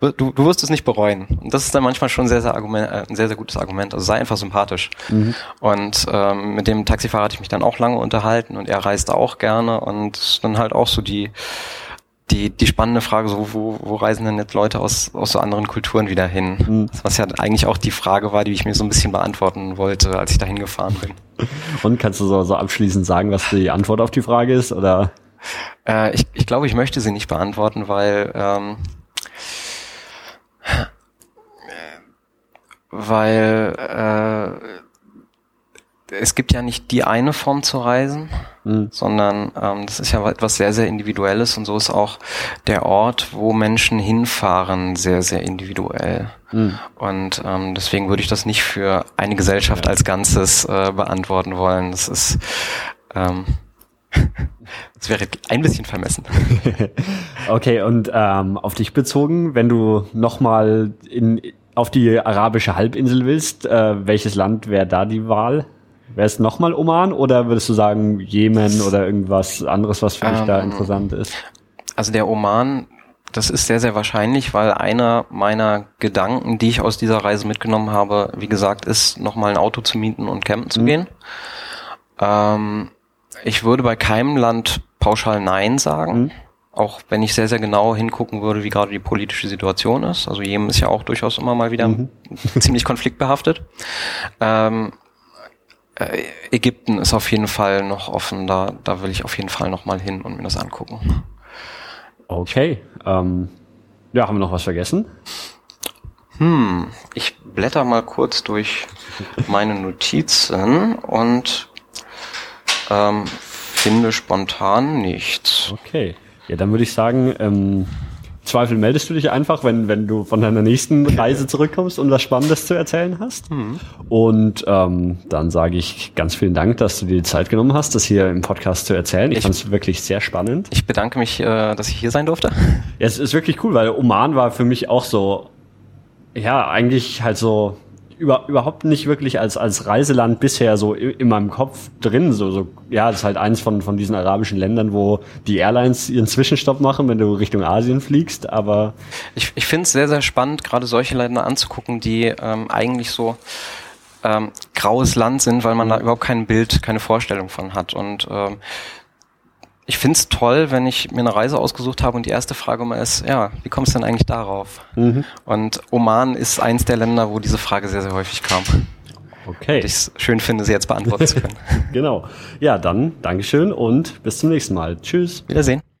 du, du wirst es nicht bereuen. Und das ist dann manchmal schon sehr, sehr Argument, äh, ein sehr, sehr gutes Argument. Also sei einfach sympathisch. Mhm. Und ähm, mit dem Taxifahrer hatte ich mich dann auch lange unterhalten und er reist auch gerne und dann halt auch so die die, die spannende Frage, so, wo, wo reisen denn jetzt Leute aus, aus so anderen Kulturen wieder hin? Mhm. Was ja eigentlich auch die Frage war, die ich mir so ein bisschen beantworten wollte, als ich dahin gefahren bin. Und kannst du so, so abschließend sagen, was die Antwort auf die Frage ist? Oder? Äh, ich, ich glaube, ich möchte sie nicht beantworten, weil ähm, weil äh, es gibt ja nicht die eine Form zu reisen, mhm. sondern ähm, das ist ja etwas sehr, sehr Individuelles und so ist auch der Ort, wo Menschen hinfahren, sehr, sehr individuell. Mhm. Und ähm, deswegen würde ich das nicht für eine Gesellschaft als Ganzes äh, beantworten wollen. Das ist ähm, das wäre ein bisschen vermessen. okay, und ähm, auf dich bezogen, wenn du nochmal in auf die arabische Halbinsel willst, äh, welches Land wäre da die Wahl? Wäre es nochmal Oman oder würdest du sagen Jemen oder irgendwas anderes, was für dich ähm, da interessant ist? Also der Oman das ist sehr, sehr wahrscheinlich, weil einer meiner Gedanken, die ich aus dieser Reise mitgenommen habe, wie gesagt, ist, nochmal ein Auto zu mieten und campen zu mhm. gehen. Ähm, ich würde bei keinem Land pauschal Nein sagen. Mhm. Auch wenn ich sehr, sehr genau hingucken würde, wie gerade die politische Situation ist. Also Jemen ist ja auch durchaus immer mal wieder mhm. ziemlich konfliktbehaftet. Ähm, äh, Ägypten ist auf jeden Fall noch offen. Da, da will ich auf jeden Fall noch mal hin und mir das angucken. Okay. Ähm, ja, haben wir noch was vergessen? Hm, ich blätter mal kurz durch meine Notizen und ähm, finde spontan nichts. Okay. Ja, dann würde ich sagen, ähm, Zweifel meldest du dich einfach, wenn, wenn du von deiner nächsten Reise zurückkommst und was Spannendes zu erzählen hast. Mhm. Und ähm, dann sage ich ganz vielen Dank, dass du dir die Zeit genommen hast, das hier im Podcast zu erzählen. Ich, ich fand es wirklich sehr spannend. Ich bedanke mich, äh, dass ich hier sein durfte. Ja, es ist wirklich cool, weil Oman war für mich auch so, ja, eigentlich halt so über, überhaupt nicht wirklich als, als Reiseland bisher so in, in meinem Kopf drin. So, so, ja, das ist halt eins von, von diesen arabischen Ländern, wo die Airlines ihren Zwischenstopp machen, wenn du Richtung Asien fliegst. Aber ich, ich finde es sehr, sehr spannend, gerade solche Länder anzugucken, die ähm, eigentlich so ähm, graues Land sind, weil man da überhaupt kein Bild, keine Vorstellung von hat. Und ähm, ich finde es toll, wenn ich mir eine Reise ausgesucht habe und die erste Frage immer ist, ja, wie kommst du denn eigentlich darauf? Mhm. Und Oman ist eins der Länder, wo diese Frage sehr, sehr häufig kam. Okay. Und ich es schön finde, sie jetzt beantworten zu können. genau. Ja, dann Dankeschön und bis zum nächsten Mal. Tschüss. Wiedersehen.